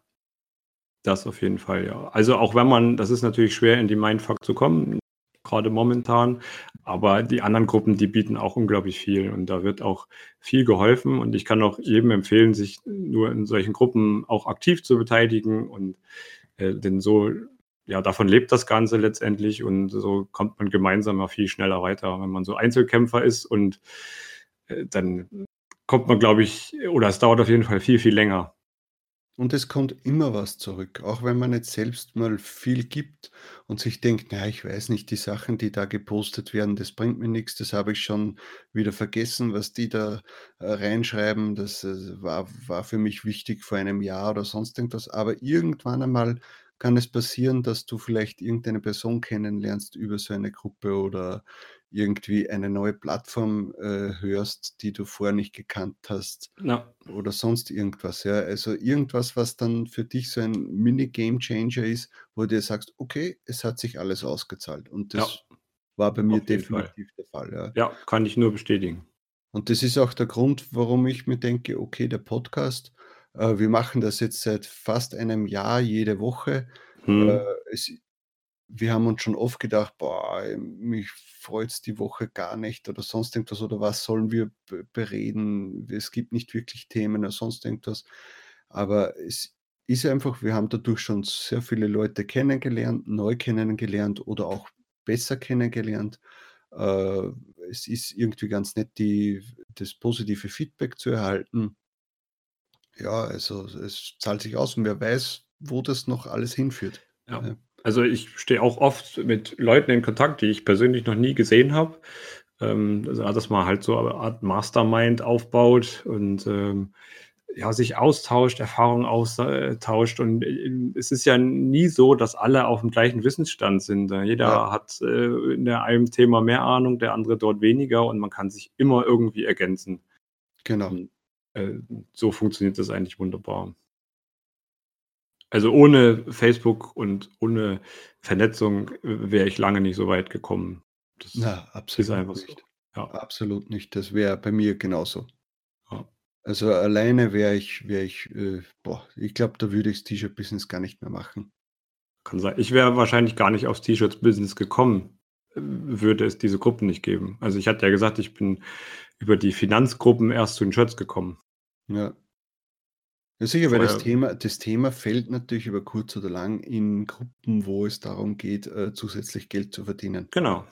Das auf jeden Fall, ja. Also auch wenn man das ist natürlich schwer, in die Mindfuck zu kommen, gerade momentan, aber die anderen Gruppen, die bieten auch unglaublich viel und da wird auch viel geholfen und ich kann auch jedem empfehlen, sich nur in solchen Gruppen auch aktiv zu beteiligen und, äh, denn so ja, davon lebt das Ganze letztendlich und so kommt man gemeinsam auch viel schneller weiter. Wenn man so Einzelkämpfer ist und, äh, dann kommt man, glaube ich oder es dauert auf jeden Fall viel, viel länger. Und es kommt immer was zurück, auch wenn man jetzt selbst mal viel gibt und sich denkt: „Na, ich weiß nicht, die Sachen, die da gepostet werden, das bringt mir nichts, das habe ich schon wieder vergessen, was die da, äh, reinschreiben. Das, äh, war war für mich wichtig vor einem Jahr“ oder sonst irgendwas. Aber irgendwann einmal kann es passieren, dass du vielleicht irgendeine Person kennenlernst über so eine Gruppe oder irgendwie eine neue Plattform, äh, hörst, die du vorher nicht gekannt hast Ja. oder sonst irgendwas, ja. Also, irgendwas, was dann für dich so ein Mini-Game-Changer ist, wo du dir sagst: „Okay, es hat sich alles ausgezahlt.“ Und Ja. das war bei mir jeden Fall. definitiv der Fall, ja. Ja, kann ich nur bestätigen. Und das ist auch der Grund, warum ich mir denke: „Okay, der Podcast, äh, wir machen das jetzt seit fast einem Jahr jede Woche.“ Äh, Mhm. es wir haben uns schon oft gedacht: „Boah, mich freut's die Woche gar nicht“ oder sonst irgendwas oder was sollen wir be bereden? Es gibt nicht wirklich Themen oder sonst irgendwas. Aber es ist einfach wir haben dadurch schon sehr viele Leute kennengelernt, neu kennengelernt oder auch besser kennengelernt. Äh, es ist irgendwie ganz nett, die das positive Feedback zu erhalten. Ja, also es zahlt sich aus und wer weiß, wo das noch alles hinführt. Ja. Ja. Also, ich stehe auch oft mit Leuten in Kontakt, die ich persönlich noch nie gesehen habe. Ähm, also, dass man halt so eine Art Mastermind aufbaut und, ähm, ja, sich austauscht, Erfahrungen austauscht und, äh, es ist ja nie so, dass alle aufm gleichen Wissensstand sind. Äh, jeder Ja. hat, äh, in einem Thema mehr Ahnung, der andere dort weniger und man kann sich immer irgendwie ergänzen. Genau. Und, äh, so funktioniert das eigentlich wunderbar. Also, ohne Facebook und ohne Vernetzung wäre ich lange nicht so weit gekommen. Das Na, ist absolut einfach so. nicht. Ja. Absolut nicht. Das wäre bei mir genauso. Ja. Also, alleine wäre ich wäre ich, äh boah, ich glaube, da würde ich das T-Shirt-Business gar nicht mehr machen. Kann sein. Ich wäre wahrscheinlich gar nicht aufs T-Shirts-Business gekommen, äh, würde es diese Gruppen nicht geben. Also, ich hatte ja gesagt, ich bin über die Finanzgruppen erst zu den Shirts gekommen. Ja. Ja, sicher, weil das Thema das Thema fällt natürlich über kurz oder lang in Gruppen, wo es darum geht, äh, zusätzlich Geld zu verdienen. Genau.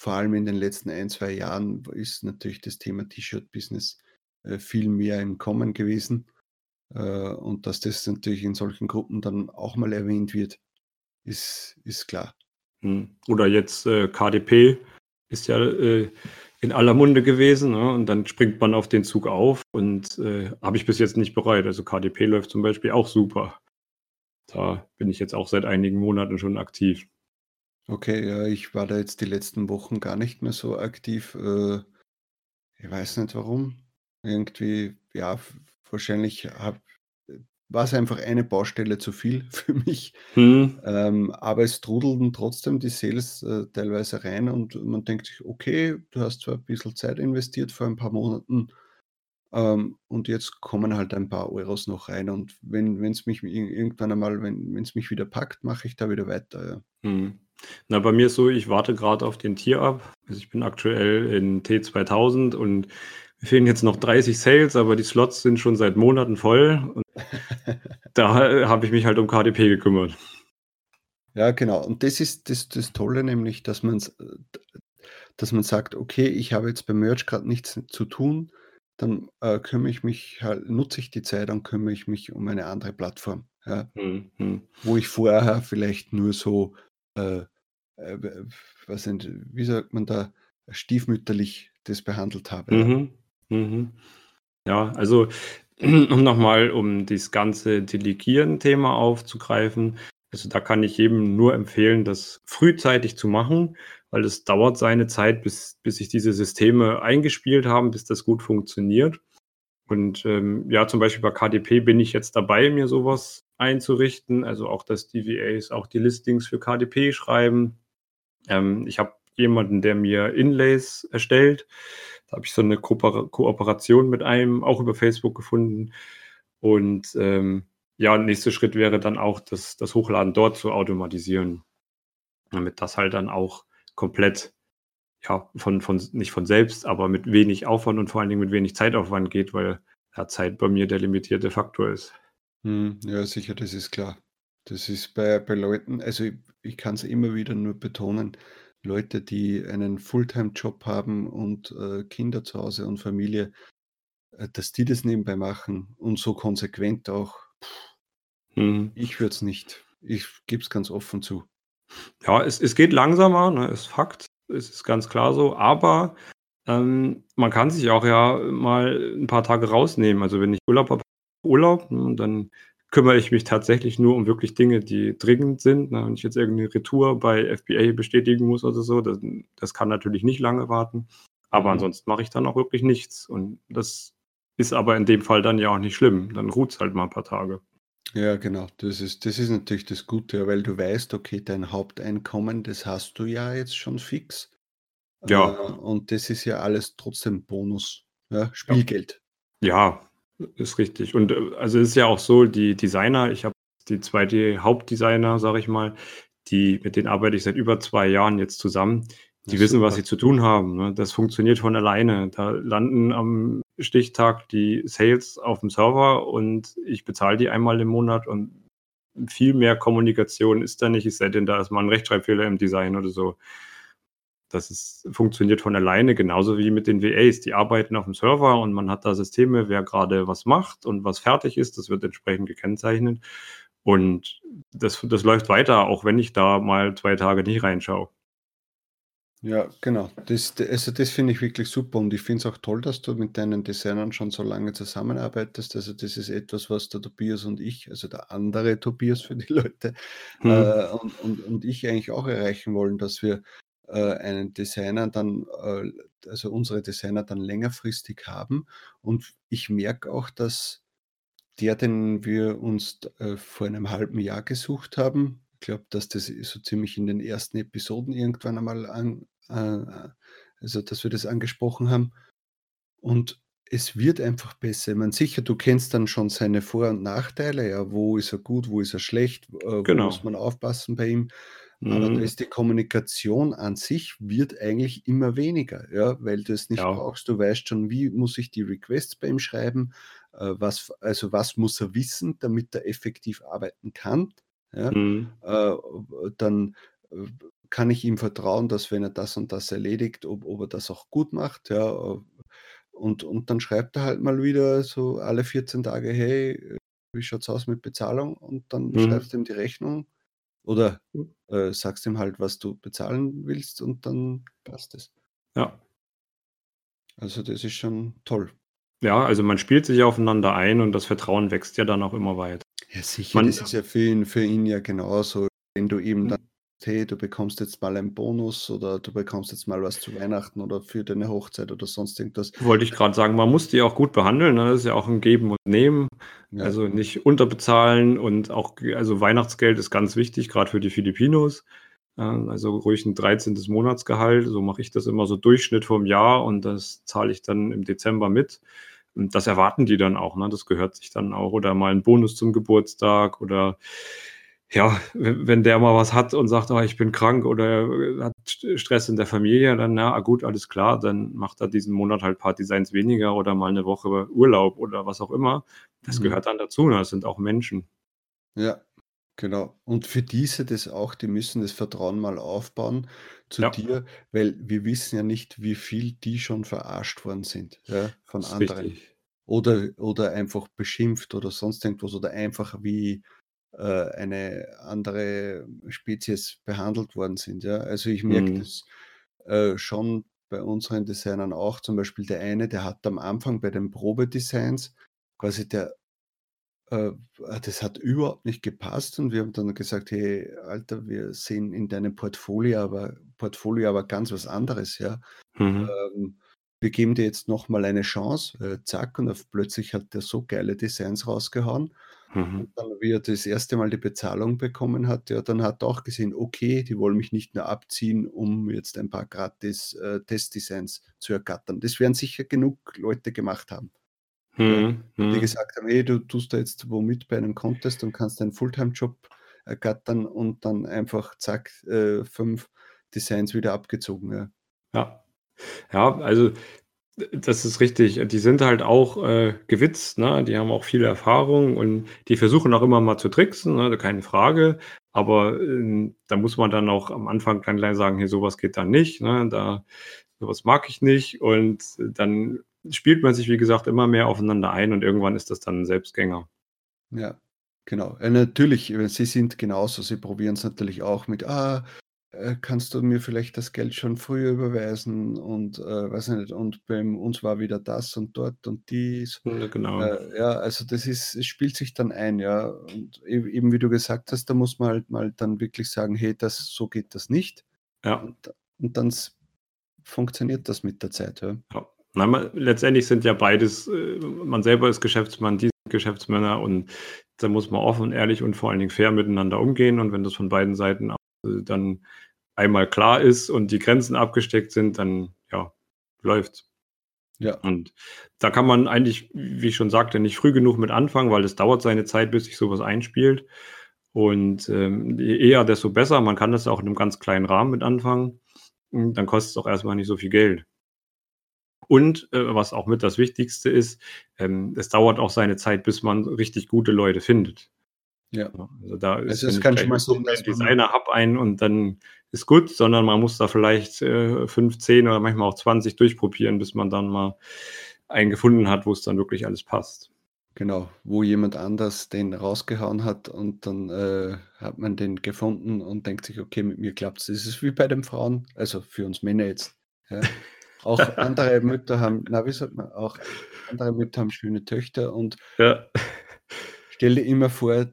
Vor allem in den letzten 1, 2 Jahren ist natürlich das Thema T-Shirt-Business, äh, viel mehr im Kommen gewesen. Äh, und dass das natürlich in solchen Gruppen dann auch mal erwähnt wird, ist ist klar. Mhm. Oder jetzt, äh, KDP ist ja, äh, in aller Munde gewesen, ne? Und dann springt man auf den Zug auf und, äh, habe ich bis jetzt nicht bereut. Also, KDP läuft zum Beispiel auch super. Da bin ich jetzt auch seit einigen Monaten schon aktiv. Okay, ja, ich war da jetzt die letzten Wochen gar nicht mehr so aktiv. Äh, ich weiß nicht warum. Irgendwie, ja, wahrscheinlich habe äh, war's einfach eine Baustelle zu viel für mich. Mhm. Ähm, aber es trudelten trotzdem die Sales, äh, teilweise rein und man denkt sich: „Okay, du hast zwar 'n bisschen Zeit investiert vor ein paar Monaten, ähm, und jetzt kommen halt ein paar Euros noch rein.“ Und wenn wenn's mich ir irgendwann einmal wenn wenn's mich wieder packt, mache ich da wieder weiter, ja. Mhm. Na, bei mir ist so, ich warte grad auf den Tier-Up. Also, ich bin aktuell in T2000 und mir fehlen jetzt noch 30 Sales, aber die Slots sind schon seit Monaten voll und da, habe ich mich halt um KDP gekümmert. Ja, genau. Und das ist das das Tolle nämlich, dass d dass man sagt: „Okay, ich habe jetzt beim Merch grad nichts zu tun, dann, äh, kümmere ich mich halt nutze ich die Zeit und kümmere ich mich um eine andere Plattform“, ja? Mhm. Wo ich vorher vielleicht nur so, äh, äh, w weiß nicht, wie sagt man da, stiefmütterlich das behandelt habe. Mhm, mhm. Ja, also, um noch mal um dieses ganze Delegieren-Thema aufzugreifen. Also, da kann ich jedem nur empfehlen, das frühzeitig zu machen, weil es dauert seine Zeit, bis bis sich diese Systeme eingespielt haben, bis das gut funktioniert. Und, ähm, ja, zum Beispiel bei KDP bin ich jetzt dabei, mir so was einzurichten, also auch, dass die VAs auch die Listings für KDP schreiben. Ähm, ich habe jemanden, der mir Inlays erstellt. Da habe ich so eine Kooper Kooperation mit einem auch über Facebook gefunden. Und ähm, ja, nächster Schritt wäre dann auch, das, das Hochladen dort zu automatisieren, damit das halt dann auch komplett ja, von, von, nicht von selbst, aber mit wenig Aufwand und vor allen Dingen mit wenig Zeitaufwand geht, weil ja, Zeit bei mir der limitierte Faktor ist. Hm, ja, sicher, das ist klar. Das ist bei, bei Leuten, also ich, ich kann es immer wieder nur betonen, Leute, die einen Fulltime-Job haben und äh, Kinder zu Hause und Familie, äh, dass die das nebenbei machen und so konsequent auch. Mhm. Ich würde es nicht. Ich gebe es ganz offen zu. Ja, es, es geht langsamer, ne, ist Fakt. Es ist ganz klar so. Aber ähm, man kann sich auch ja mal ein paar Tage rausnehmen. Also wenn ich Urlaub habe, Urlaub, ne, dann kümmere ich mich tatsächlich nur um wirklich Dinge, die dringend sind. Ne? Wenn ich jetzt irgendeine Retour bei FBA bestätigen muss oder so, das, das kann natürlich nicht lange warten. Aber mhm. ansonsten mache ich dann auch wirklich nichts. Und das ist aber in dem Fall dann ja auch nicht schlimm. Dann ruht es halt mal ein paar Tage. Ja, genau. Das ist, das ist natürlich das Gute, weil du weißt, okay, dein Haupteinkommen, das hast du ja jetzt schon fix. Ja. Äh, und das ist ja alles trotzdem Bonus. Ja, Spielgeld. Ja, ist richtig. Und äh, also ist ja auch so, die Designer, ich habe die zwei Hauptdesigner, sage ich mal, die, mit denen arbeite ich seit über zwei Jahren jetzt zusammen. Die wissen, super. was sie zu tun haben. Ne? Das funktioniert von alleine. Da landen am Stichtag die Sales auf dem Server und ich bezahle die einmal im Monat und viel mehr Kommunikation ist da nicht, es sei denn, da ist mal ein Rechtschreibfehler im Design oder so. Das ist, funktioniert von alleine, genauso wie mit den VAs. Die arbeiten auf dem Server und man hat da Systeme, wer gerade was macht und was fertig ist. Das wird entsprechend gekennzeichnet. Und das, das läuft weiter, auch wenn ich da mal zwei Tage nicht reinschaue. Ja, genau. Das, also das finde ich wirklich super und ich finde es auch toll, dass du mit deinen Designern schon so lange zusammenarbeitest. Also das ist etwas, was der Tobias und ich, also der andere Tobias für die Leute, hm. äh, und, und, und ich eigentlich auch erreichen wollen, dass wir einen Designer dann, äh, also unsere Designer dann längerfristig haben. Und ich merke auch, dass der, den wir uns äh, vor einem halben Jahr gesucht haben, ich glaube, dass das so ziemlich in den ersten Episoden irgendwann einmal an, äh, also dass wir das angesprochen haben. Und es wird einfach besser. Ich meine, sicher, du kennst dann schon seine Vor- und Nachteile, ja, wo ist er gut, wo ist er schlecht, äh, wo genau. muss man aufpassen bei ihm. Aber da mhm. ist die Kommunikation an sich wird eigentlich immer weniger, ja, weil du es nicht Ja. brauchst. Du weißt schon, wie muss ich die Requests bei ihm schreiben, äh, was, also was muss er wissen, damit er effektiv arbeiten kann. Ja. Mhm. Äh, dann äh, kann ich ihm vertrauen, dass wenn er das und das erledigt, ob, ob er das auch gut macht. Ja. Und, und dann schreibt er halt mal wieder so alle 14 Tage, hey, wie schaut es aus mit Bezahlung? Und dann Mhm. schreibst du ihm die Rechnung oder, hm. äh, sagst ihm halt, was du bezahlen willst und dann passt es. Ja. Also, das ist schon toll. Ja, also man spielt sich aufeinander ein und das Vertrauen wächst ja dann auch immer weiter. Ja, sicher, Man das ist ja für ihn für ihn ja genauso. Wenn du ihm hm. dann hey, du bekommst jetzt mal einen Bonus oder du bekommst jetzt mal was zu Weihnachten oder für deine Hochzeit oder sonst irgendwas. Wollte ich gerade sagen, man muss die auch gut behandeln. Ne? Das ist ja auch ein Geben und Nehmen. Ja. Also nicht unterbezahlen und auch, also Weihnachtsgeld ist ganz wichtig, gerade für die Filipinos. Also ruhig ein 13. Monatsgehalt. So mache ich das immer so Durchschnitt vom Jahr und das zahle ich dann im Dezember mit. Und das erwarten die dann auch. Ne? Das gehört sich dann auch. Oder mal ein Bonus zum Geburtstag oder ja, wenn der mal was hat und sagt, oh, ich bin krank oder hat Stress in der Familie, dann na gut, alles klar, dann macht er diesen Monat halt paar Designs weniger oder mal eine Woche Urlaub oder was auch immer. Das mhm. gehört dann dazu, ne? das sind auch Menschen. Ja, genau. Und für diese das auch, die müssen das Vertrauen mal aufbauen zu ja. dir, weil wir wissen ja nicht, wie viel die schon verarscht worden sind ja, von anderen. Oder, oder einfach beschimpft oder sonst irgendwas oder einfach wie eine andere Spezies behandelt worden sind. Ja? Also ich merke Mhm. das äh, schon bei unseren Designern auch. Zum Beispiel der eine, der hat am Anfang bei den Probedesigns quasi der, äh, das hat überhaupt nicht gepasst und wir haben dann gesagt, hey, Alter, wir sehen in deinem Portfolio aber, Portfolio aber ganz was anderes, ja. Mhm. Ähm, wir geben dir jetzt nochmal eine Chance, äh, zack, und auf, plötzlich hat der so geile Designs rausgehauen. Mhm. Und dann, wie er das erste Mal die Bezahlung bekommen hat, ja, dann hat er auch gesehen, okay, die wollen mich nicht nur abziehen, um jetzt ein paar gratis äh, Testdesigns zu ergattern. Das werden sicher genug Leute gemacht haben. Mhm. Ja, die mhm. gesagt haben, hey, du tust da jetzt womit bei einem Contest und kannst einen Fulltime-Job ergattern und dann einfach zack, äh, fünf Designs wieder abgezogen. Ja. Ja. Ja, also das ist richtig. Die sind halt auch äh, gewitzt, ne? Die haben auch viele Erfahrung und die versuchen auch immer mal zu tricksen, ne? keine Frage. Aber äh, da muss man dann auch am Anfang gleich sagen, hier sowas geht dann nicht, ne? Da sowas mag ich nicht. Und dann spielt man sich, wie gesagt, immer mehr aufeinander ein und irgendwann ist das dann ein Selbstgänger. Ja, genau. Ja, natürlich, äh, sie sind genauso, sie probieren es natürlich auch mit, ah, äh, kannst du mir vielleicht das Geld schon früher überweisen und äh, weiß nicht, und bei uns war wieder das und dort und dies. Ja, genau. Äh, ja, also das ist, es spielt sich dann ein, ja. Und e-, eben wie du gesagt hast, da muss man halt mal dann wirklich sagen, hey, das, so geht das nicht. Ja. Und, und dann funktioniert das mit der Zeit, ja. ja. Nein, letztendlich sind ja beides, äh, man selber ist Geschäftsmann, die sind Geschäftsmänner und da muss man offen, ehrlich und vor allen Dingen fair miteinander umgehen und wenn das von beiden Seiten dann einmal klar ist und die Grenzen abgesteckt sind, dann ja, läuft's. Ja. Und da kann man eigentlich, wie ich schon sagte, nicht früh genug mit anfangen, weil es dauert seine Zeit, bis sich sowas einspielt. Und ähm, je eher, desto besser. Man kann das auch in einem ganz kleinen Rahmen mit anfangen. Und dann kostet es auch erstmal nicht so viel Geld. Und äh, was auch mit das Wichtigste ist, ähm, es dauert auch seine Zeit, bis man richtig gute Leute findet. Ja. Also da ist, es ist kein Schmerz, so, ein Designer hab einen und dann ist gut, sondern man muss da vielleicht äh, 15 oder manchmal auch 20 durchprobieren, bis man dann mal einen gefunden hat, wo es dann wirklich alles passt. Genau, wo jemand anders den rausgehauen hat und dann äh, hat man den gefunden und denkt sich, okay, mit mir klappt es. Das ist wie bei den Frauen, also für uns Männer jetzt. Ja. Auch andere Mütter haben, na, wie sagt man, auch andere Mütter haben schöne Töchter und ja. stell dir immer vor,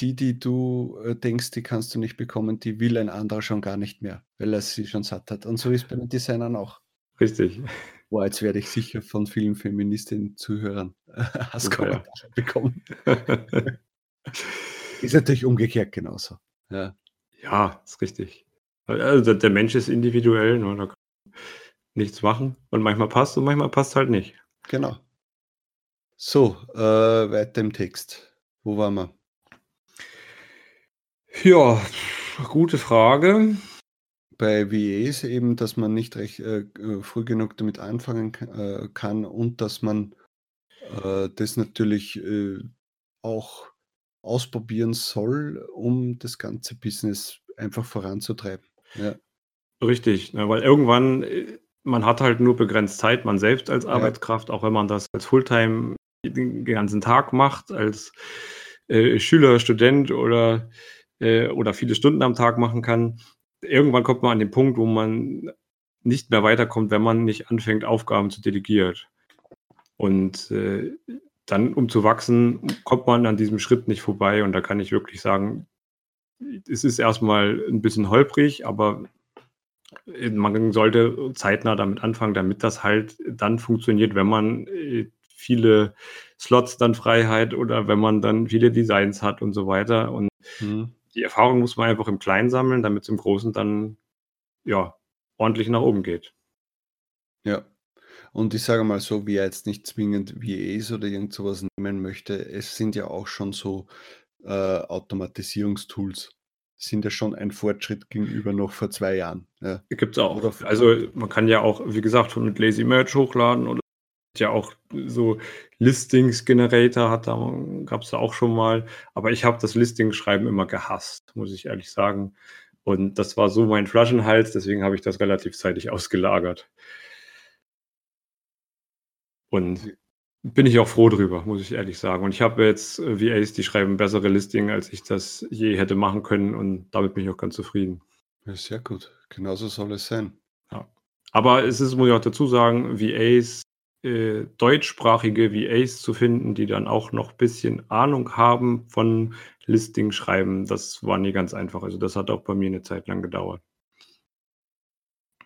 die, die du äh, denkst, die kannst du nicht bekommen, die will ein anderer schon gar nicht mehr, weil er sie schon satt hat. Und so ist bei den Designern auch. Richtig. Boah, jetzt werde ich sicher von vielen Feministinnen Zuhörern Hasskommentare ja. bekommen. ist natürlich umgekehrt genauso. Ja, ja ist richtig. Also der Mensch ist individuell, ne? da kann man nichts machen. Und manchmal passt und manchmal passt halt nicht. Genau. So, äh, weiter im Text. Wo waren wir? Ja, gute Frage. Bei VAs eben, dass man nicht recht äh, äh, früh genug damit anfangen äh, kann und dass man äh, das natürlich äh, auch ausprobieren soll, um das ganze Business einfach voranzutreiben. Ja. Richtig, ne, weil irgendwann, äh, man hat halt nur begrenzt Zeit, man selbst als Ja. Arbeitskraft, auch wenn man das als Fulltime den ganzen Tag macht, als Schüler, Student oder äh, oder viele Stunden am Tag machen kann. Irgendwann kommt man an den Punkt, wo man nicht mehr weiterkommt, wenn man nicht anfängt, Aufgaben zu delegieren. Und äh, dann, um zu wachsen, kommt man an diesem Schritt nicht vorbei. Und da kann ich wirklich sagen, es ist erstmal ein bisschen holprig, aber man sollte zeitnah damit anfangen, damit das halt dann funktioniert, wenn man äh, viele Slots dann frei hat oder wenn man dann viele Designs hat und so weiter. Und mhm die Erfahrung muss man einfach im Kleinen sammeln, damit es im Großen dann ja ordentlich nach oben geht. Ja. Und ich sage mal so, wie er jetzt nicht zwingend VAs oder irgend sowas nehmen möchte, es sind ja auch schon so äh, Automatisierungstools. Sind ja schon ein Fortschritt gegenüber noch vor zwei Jahren. Ja. Gibt es auch. also man kann ja auch, wie gesagt, mit Lazy Merge hochladen oder ja auch so Listings-Generator hat, da gab es da auch schon mal. Aber ich habe das Listing-Schreiben immer gehasst, muss ich ehrlich sagen. Und das war so mein Flaschenhals, deswegen habe ich das relativ zeitig ausgelagert. Und bin ich auch froh drüber, muss ich ehrlich sagen. Und ich habe jetzt äh, VAs, die schreiben bessere Listing, als ich das je hätte machen können. Und damit bin ich auch ganz zufrieden. Ja, sehr gut. Genauso soll es sein. Ja. Aber es ist, muss ich auch dazu sagen, VAs äh, deutschsprachige VAs zu finden, die dann auch noch ein bisschen Ahnung haben von Listing schreiben, das war nie ganz einfach. Also das hat auch bei mir eine Zeit lang gedauert.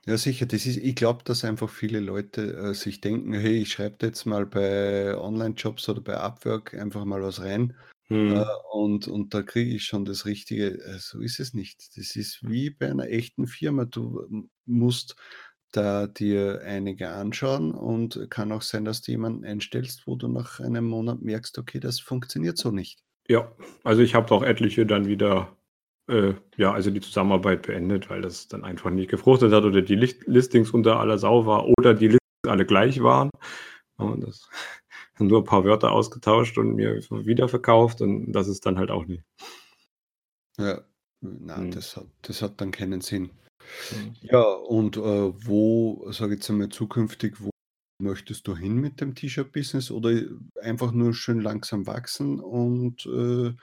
Ja, sicher. Das ist ich glaube, dass einfach viele Leute, äh, sich denken: „Hey, ich schreibe jetzt mal bei Online-Jobs oder bei Upwork einfach mal was rein, äh, Mhm. und und da kriege ich schon das Richtige.“ Äh, so ist es nicht. Das ist wie bei einer echten Firma. Du m musst da dir einige anschauen und kann auch sein, dass du jemanden einstellst, wo du nach einem Monat merkst: „Okay, das funktioniert so nicht.“ Ja, also ich habe auch etliche dann wieder äh, ja, also die Zusammenarbeit beendet, weil das dann einfach nicht gefruchtet hat oder die Licht Listings unter aller Sau war oder die Listings alle gleich waren. Und das nur 'n paar Wörter ausgetauscht und mir wiederverkauft und das ist dann halt auch nicht. Ja, na, Mhm. das hat das hat dann keinen Sinn. Mhm. Ja, und, äh, wo, sage ich jetzt einmal zukünftig, wo möchtest du hin mit dem T-Shirt-Business oder einfach nur schön langsam wachsen und, äh,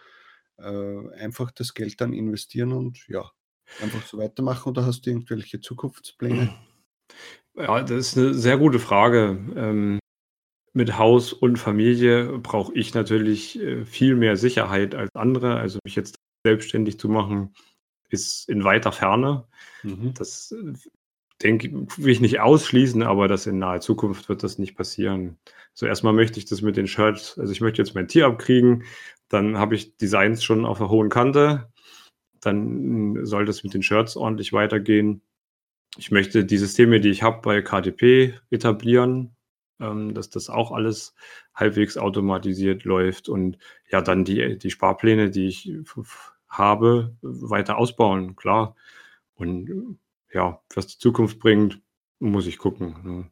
äh, einfach das Geld dann investieren und ja, einfach so weitermachen oder hast du irgendwelche Zukunftspläne? Ja, das ist 'ne sehr gute Frage. Ähm, mit Haus und Familie brauche ich natürlich, äh, viel mehr Sicherheit als andere. Also, mich jetzt selbstständig zu machen, ist in weiter Ferne. Mhm. Das, äh, denke will ich nicht ausschließen, aber das in naher Zukunft wird das nicht passieren. So erst mal möchte ich das mit den Shirts also, ich möchte jetzt mein Tier abkriegen, dann habe ich Designs schon auf der hohen Kante. Dann soll das mit den Shirts ordentlich weitergehen. Ich möchte die Systeme, die ich habe, bei KDP etablieren, ähm, dass das auch alles halbwegs automatisiert läuft und ja, dann die die Sparpläne, die ich habe, weiter ausbauen, klar. Und ja, was die Zukunft bringt, muss ich gucken, ne?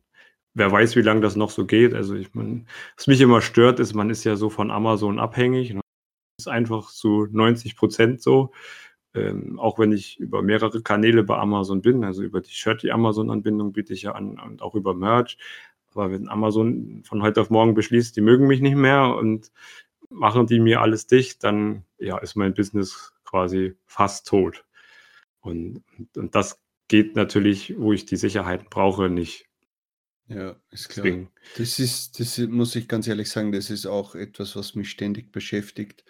Wer weiß, wie lang das noch so geht. Also, ich meine was mich immer stört, ist, man ist ja so von Amazon abhängig, ne? Ist einfach zu 90 % so. Ähm, auch wenn ich über mehrere Kanäle bei Amazon bin, also über die Shirty-Amazon-Anbindung biete ich ja an und auch über Merch. Aber wenn Amazon von heute auf morgen beschließt, die mögen mich nicht mehr und machen die mir alles dicht, dann, ja, ist mein Business quasi fast tot. Und und das geht natürlich, wo ich die Sicherheiten brauche, nicht. Ja, ist klar. Deswegen. Das ist das muss ich ganz ehrlich sagen, das ist auch etwas, was mich ständig beschäftigt,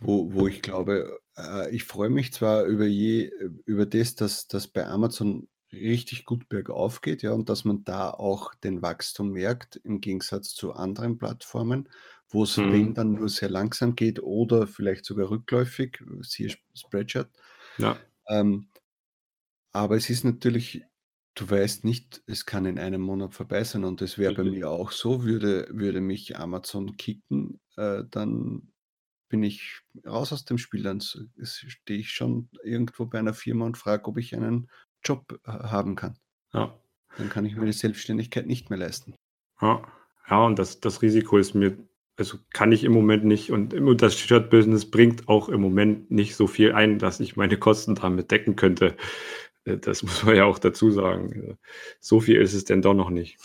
wo wo ich glaube äh, ich freue mich zwar über je über das, dass das bei Amazon richtig gut bergauf geht, ja, und dass man da auch den Wachstum merkt im Gegensatz zu anderen Plattformen, wo's, wenn, Mhm. dann nur sehr langsam geht oder vielleicht sogar rückläufig, siehe Sp Spreadshirt. Ja. Ähm aber es ist natürlich du weißt nicht, es kann in einem Monat vorbei sein und das wäre bei mir auch so, würde würde mich Amazon kicken, äh, dann bin ich raus aus dem Spiel. Dann stehe ich schon irgendwo bei einer Firma und frage, ob ich einen Job ha haben kann. Ja. Dann kann ich mir die Selbstständigkeit nicht mehr leisten. Ja. Ja, und das das Risiko ist mir also, kann ich im Moment nicht und das Shirt-Business bringt auch im Moment nicht so viel ein, dass ich meine Kosten damit decken könnte. Äh, das muss man ja auch dazu sagen. So viel ist es denn doch noch nicht.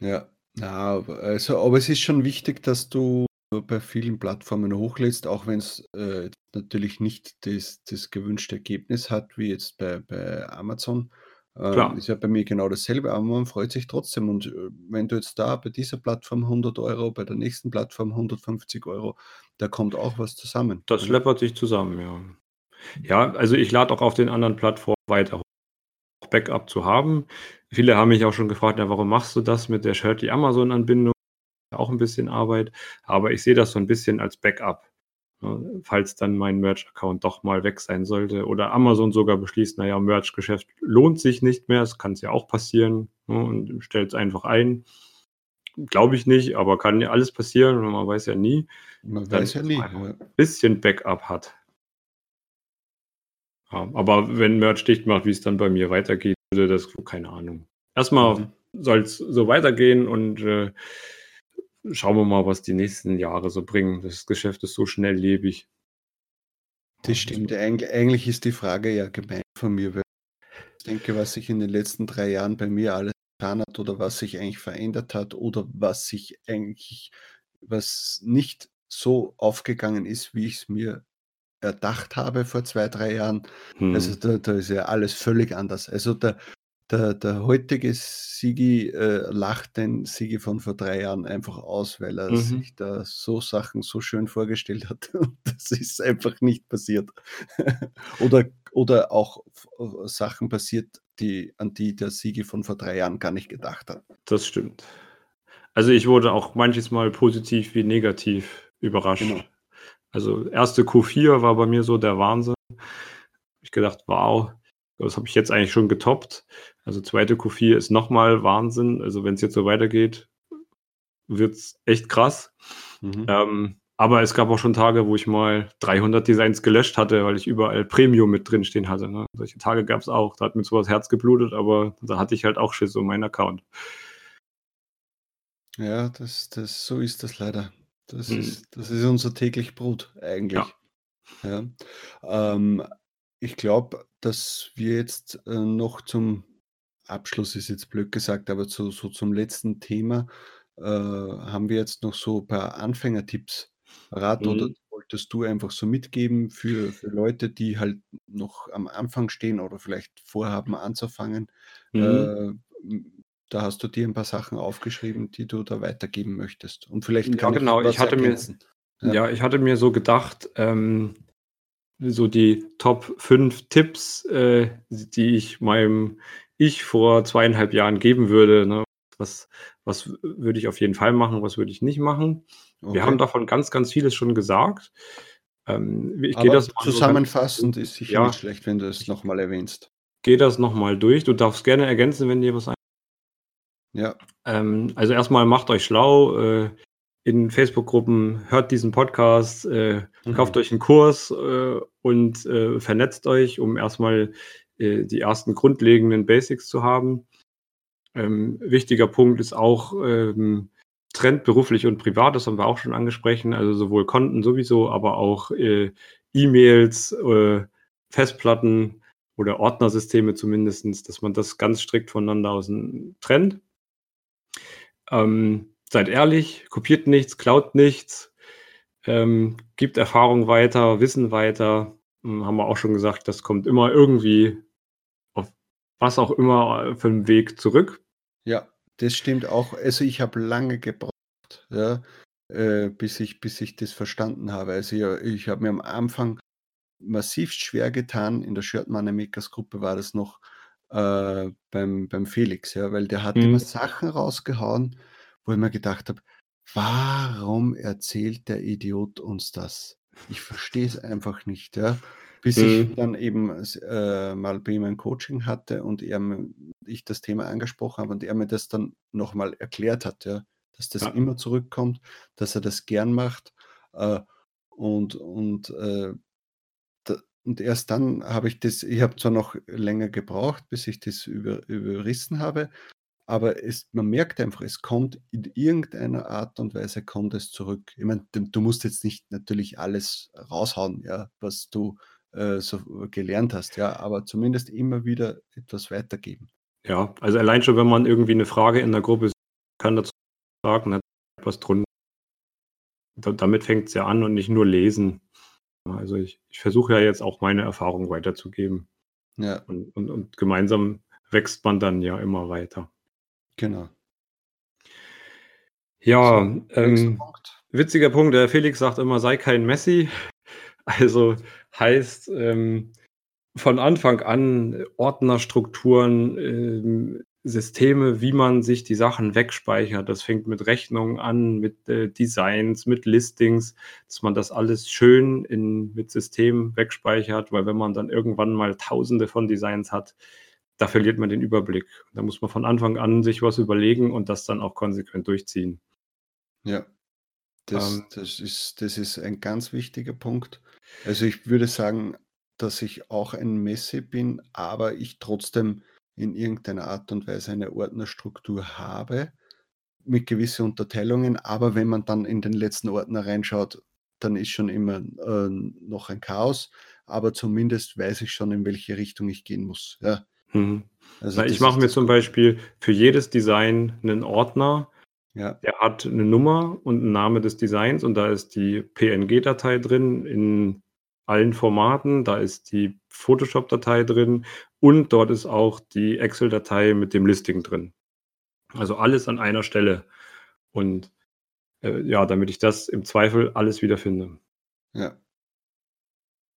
Ja, also aber es ist schon wichtig, dass du bei vielen Plattformen hochlädst, auch wenn's, äh, natürlich nicht das das gewünschte Ergebnis hat, wie jetzt bei bei Amazon. Ähm, Klar. ist ja bei mir genau dasselbe, aber man freut sich trotzdem und, äh, wenn du jetzt da bei dieser Plattform 100 €, bei der nächsten Plattform 150 €, da kommt auch was zusammen, Das läppert sich zusammen, ja. Ja, also, ich lade auch auf den anderen Plattformen weiter Backup zu haben. Viele haben mich auch schon gefragt: „Ja, warum machst du das mit der Shirty-Amazon-Anbindung?“ Auch 'n bisschen Arbeit, aber ich sehe das so 'n bisschen als Backup? Falls dann mein Merch-Account doch mal weg sein sollte oder Amazon sogar beschließt: „Na ja, Merch-Geschäft lohnt sich nicht mehr.“ Das kann's ja auch passieren, ne, und stellt's einfach ein. Glaube ich nicht, aber kann ja alles passieren und man weiß ja nie. Man Dann, weiß ja nie, einfach ja. 'n bisschen Backup hat. Ja, aber wenn Merch dicht macht, wie's dann bei mir weitergeht, würde das keine Ahnung. Erst mal Mhm. soll's so weitergehen und, äh, schauen wir mal, was die nächsten Jahre so bringen. Das Geschäft ist so schnelllebig. Das stimmt. Eig eigentlich ist die Frage ja gemein von mir, weil ich denke, was sich in den letzten 3 Jahren bei mir alles getan hat oder was sich eigentlich verändert hat oder was sich eigentlich was nicht so aufgegangen ist, wie ich's mir erdacht habe vor 2, 3 Jahren. Also, Mhm. da da ist ja alles völlig anders. Also, der der der heutige Sigi, äh, lacht den Sigi von vor 3 Jahren einfach aus, weil er Mhm. sich da so Sachen so schön vorgestellt hat und das ist einfach nicht passiert. Oder oder auch Sachen passiert, die, an die der Siege von vor drei Jahren gar nicht gedacht hat. Das stimmt. Also ich wurde auch manches Mal positiv wie negativ überrascht. Genau. Also erste Q4 war bei mir so der Wahnsinn. Ich gedacht, wow, das habe ich jetzt eigentlich schon getoppt. Also zweite Q4 ist nochmal Wahnsinn. Also wenn es jetzt so weitergeht, wird es echt krass. Mhm. Ähm, aber es gab auch schon Tage, wo ich mal 300 Designs gelöscht hatte, weil ich überall Premium mit drin stehen hatte. Ne? Solche Tage gab es auch. Da hat mir sowas Herz geblutet, aber da hatte ich halt auch Schiss um meinen Account. Ja, das, das, so ist das leider. Das, mhm. ist, das ist unser täglich Brot eigentlich. Ja. ja. Ähm, ich glaube, dass wir jetzt äh, noch zum Abschluss, ist jetzt blöd gesagt, aber zu, so zum letzten Thema äh, haben wir jetzt noch so ein paar Anfängertipps Rat oder mhm. wolltest du einfach so mitgeben für, für Leute, die halt noch am Anfang stehen oder vielleicht vorhaben anzufangen? Mhm. Äh, da hast du dir ein paar Sachen aufgeschrieben, die du da weitergeben möchtest. Und vielleicht Ja, genau. Ich hatte mir, Ja. ja, ich hatte mir so gedacht, ähm, so die Top 5 Tipps, äh, die ich meinem Ich vor zweieinhalb Jahren geben würde. Ne? Was, was würde ich auf jeden Fall machen, was würde ich nicht machen? Okay. Wir haben davon ganz, ganz vieles schon gesagt. Ähm, ich gehe das zusammenfassend so ist sicher ja, nicht schlecht, wenn du es nochmal erwähnst. Geh das nochmal durch. Du darfst gerne ergänzen, wenn dir was ein. Ja. Ähm, also erstmal macht euch schlau. Äh, in Facebook-Gruppen, hört diesen Podcast, äh, mhm. kauft euch einen Kurs äh, und äh, vernetzt euch, um erstmal äh, die ersten grundlegenden Basics zu haben. Ähm, wichtiger Punkt ist auch, ähm, Trend beruflich und privat, das haben wir auch schon angesprochen, also sowohl Konten sowieso, aber auch äh, E-Mails, äh, Festplatten oder Ordnersysteme zumindest, dass man das ganz strikt voneinander aus trennt. Ähm, seid ehrlich, kopiert nichts, klaut nichts, ähm, gibt Erfahrung weiter, Wissen weiter. Hm, haben wir auch schon gesagt, das kommt immer irgendwie auf was auch immer für einen Weg zurück. Ja, das stimmt auch. Also ich habe lange gebraucht, ja, äh, bis, ich, bis ich das verstanden habe. Also ich, ich habe mir am Anfang massiv schwer getan. In der Shirt Makers Gruppe war das noch äh, beim, beim Felix, ja, weil der hat mhm. immer Sachen rausgehauen, wo ich mir gedacht habe, warum erzählt der Idiot uns das? Ich verstehe es einfach nicht, ja. Bis mhm. ich dann eben äh, mal bei ihm ein Coaching hatte und er, ich das Thema angesprochen habe und er mir das dann nochmal erklärt hat, ja, dass das ja. immer zurückkommt, dass er das gern macht. Äh, und, und, äh, und erst dann habe ich das, ich habe zwar noch länger gebraucht, bis ich das über, überrissen habe, aber es, man merkt einfach, es kommt in irgendeiner Art und Weise kommt es zurück. Ich meine, du musst jetzt nicht natürlich alles raushauen, ja, was du äh, so gelernt hast, ja, aber zumindest immer wieder etwas weitergeben. Ja, also allein schon, wenn man irgendwie eine Frage in der Gruppe kann dazu sagen, hat etwas drunter. Da, damit fängt es ja an und nicht nur lesen. Also ich, ich versuche ja jetzt auch meine Erfahrung weiterzugeben. Ja. Und, und, und gemeinsam wächst man dann ja immer weiter. Genau. Ja, so, ähm, Punkt. witziger Punkt, der Felix sagt immer, sei kein Messi. Also heißt ähm, von Anfang an Ordnerstrukturen, ähm, Systeme, wie man sich die Sachen wegspeichert. Das fängt mit Rechnungen an, mit äh, Designs, mit Listings, dass man das alles schön in, mit Systemen wegspeichert, weil wenn man dann irgendwann mal tausende von Designs hat, da verliert man den Überblick. Da muss man von Anfang an sich was überlegen und das dann auch konsequent durchziehen. Ja, das, ähm, das, ist, das ist ein ganz wichtiger Punkt. Also ich würde sagen, dass ich auch ein Messi bin, aber ich trotzdem in irgendeiner Art und Weise eine Ordnerstruktur habe mit gewissen Unterteilungen. Aber wenn man dann in den letzten Ordner reinschaut, dann ist schon immer äh, noch ein Chaos. Aber zumindest weiß ich schon, in welche Richtung ich gehen muss. Ja. Mhm. Also ich mache mir zum Beispiel für jedes Design einen Ordner. Ja. Der hat eine Nummer und einen Namen des Designs und da ist die PNG-Datei drin in allen Formaten. Da ist die Photoshop-Datei drin und dort ist auch die Excel-Datei mit dem Listing drin. Also alles an einer Stelle. Und äh, ja, damit ich das im Zweifel alles wiederfinde. Ja.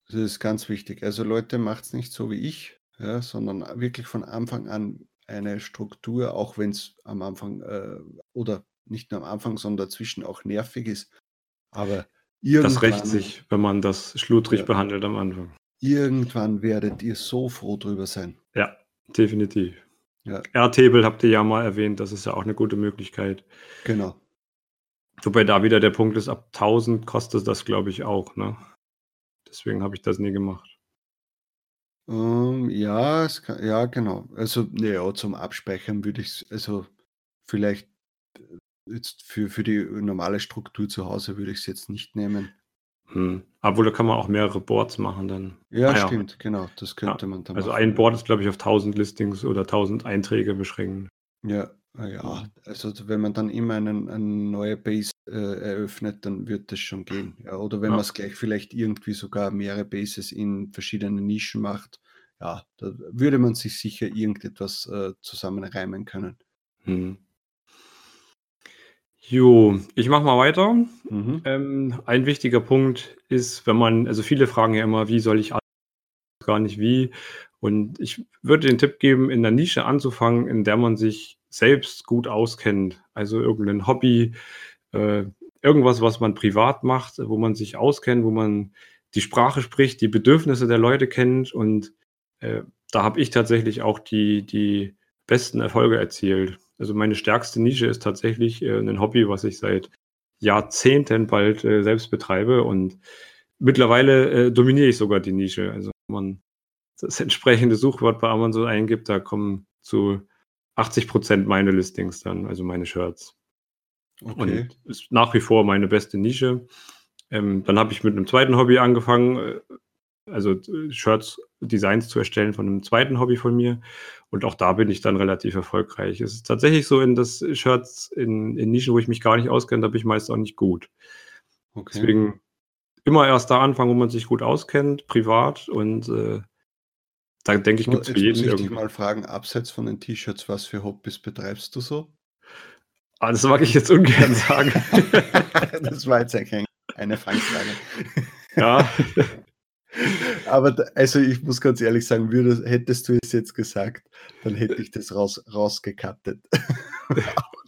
Das ist ganz wichtig. Also Leute, macht es nicht so wie ich, ja, sondern wirklich von Anfang an eine Struktur, auch wenn es am Anfang äh, oder nicht nur am Anfang, sondern dazwischen auch nervig ist. Aber das rächt sich, wenn man das schludrig ja, behandelt am Anfang. Irgendwann werdet ihr so froh drüber sein. Ja, definitiv. Ja. Airtable habt ihr ja mal erwähnt, das ist ja auch eine gute Möglichkeit. Genau. Wobei da wieder der Punkt ist, ab 1000 kostet das, glaube ich, auch. Ne? Deswegen habe ich das nie gemacht. Ähm, ja, es kann, ja, genau. Also, ja, zum Abspeichern würde ich es, also vielleicht äh, jetzt für, für die normale Struktur zu Hause würde ich es jetzt nicht nehmen. Hm. Obwohl, da kann man auch mehrere Boards machen dann. Ja, ah, stimmt, ja. genau. Das könnte ja. man dann Also machen. ein Board ist, glaube ich, auf 1000 Listings oder 1000 Einträge beschränkt. Ja, ja. Also wenn man dann immer einen, eine neue Base äh, eröffnet, dann wird das schon gehen. Ja, oder wenn ja. man es gleich vielleicht irgendwie sogar mehrere Bases in verschiedenen Nischen macht, ja, da würde man sich sicher irgendetwas äh, zusammenreimen können. Hm. Jo, ich mache mal weiter. Mhm. Ähm, ein wichtiger Punkt ist, wenn man, also viele fragen ja immer, wie soll ich gar nicht wie. Und ich würde den Tipp geben, in der Nische anzufangen, in der man sich selbst gut auskennt. Also irgendein Hobby, äh, irgendwas, was man privat macht, wo man sich auskennt, wo man die Sprache spricht, die Bedürfnisse der Leute kennt. Und äh, da habe ich tatsächlich auch die, die besten Erfolge erzielt. Also meine stärkste Nische ist tatsächlich äh, ein Hobby, was ich seit Jahrzehnten bald äh, selbst betreibe und mittlerweile äh, dominiere ich sogar die Nische. Also wenn man das entsprechende Suchwort bei Amazon eingibt, da kommen zu 80 Prozent meine Listings dann, also meine Shirts. Okay. Und ist nach wie vor meine beste Nische. Ähm, dann habe ich mit einem zweiten Hobby angefangen, äh, also äh, Shirts, Designs zu erstellen von einem zweiten Hobby von mir. Und auch da bin ich dann relativ erfolgreich. Es ist tatsächlich so in das Shirts, in, in Nischen, wo ich mich gar nicht auskenne, da bin ich meist auch nicht gut. Okay. Deswegen immer erst da anfangen, wo man sich gut auskennt, privat und äh, da denke ich, gibt es für jeden muss ich dich mal fragen, abseits von den T-Shirts, was für Hobbys betreibst du so? Ah, das mag ich jetzt ungern sagen. das war jetzt ja keine Fangfrage. Ja. Aber da, also ich muss ganz ehrlich sagen, würdest, hättest du es jetzt gesagt, dann hätte ich das raus, rausgekattet.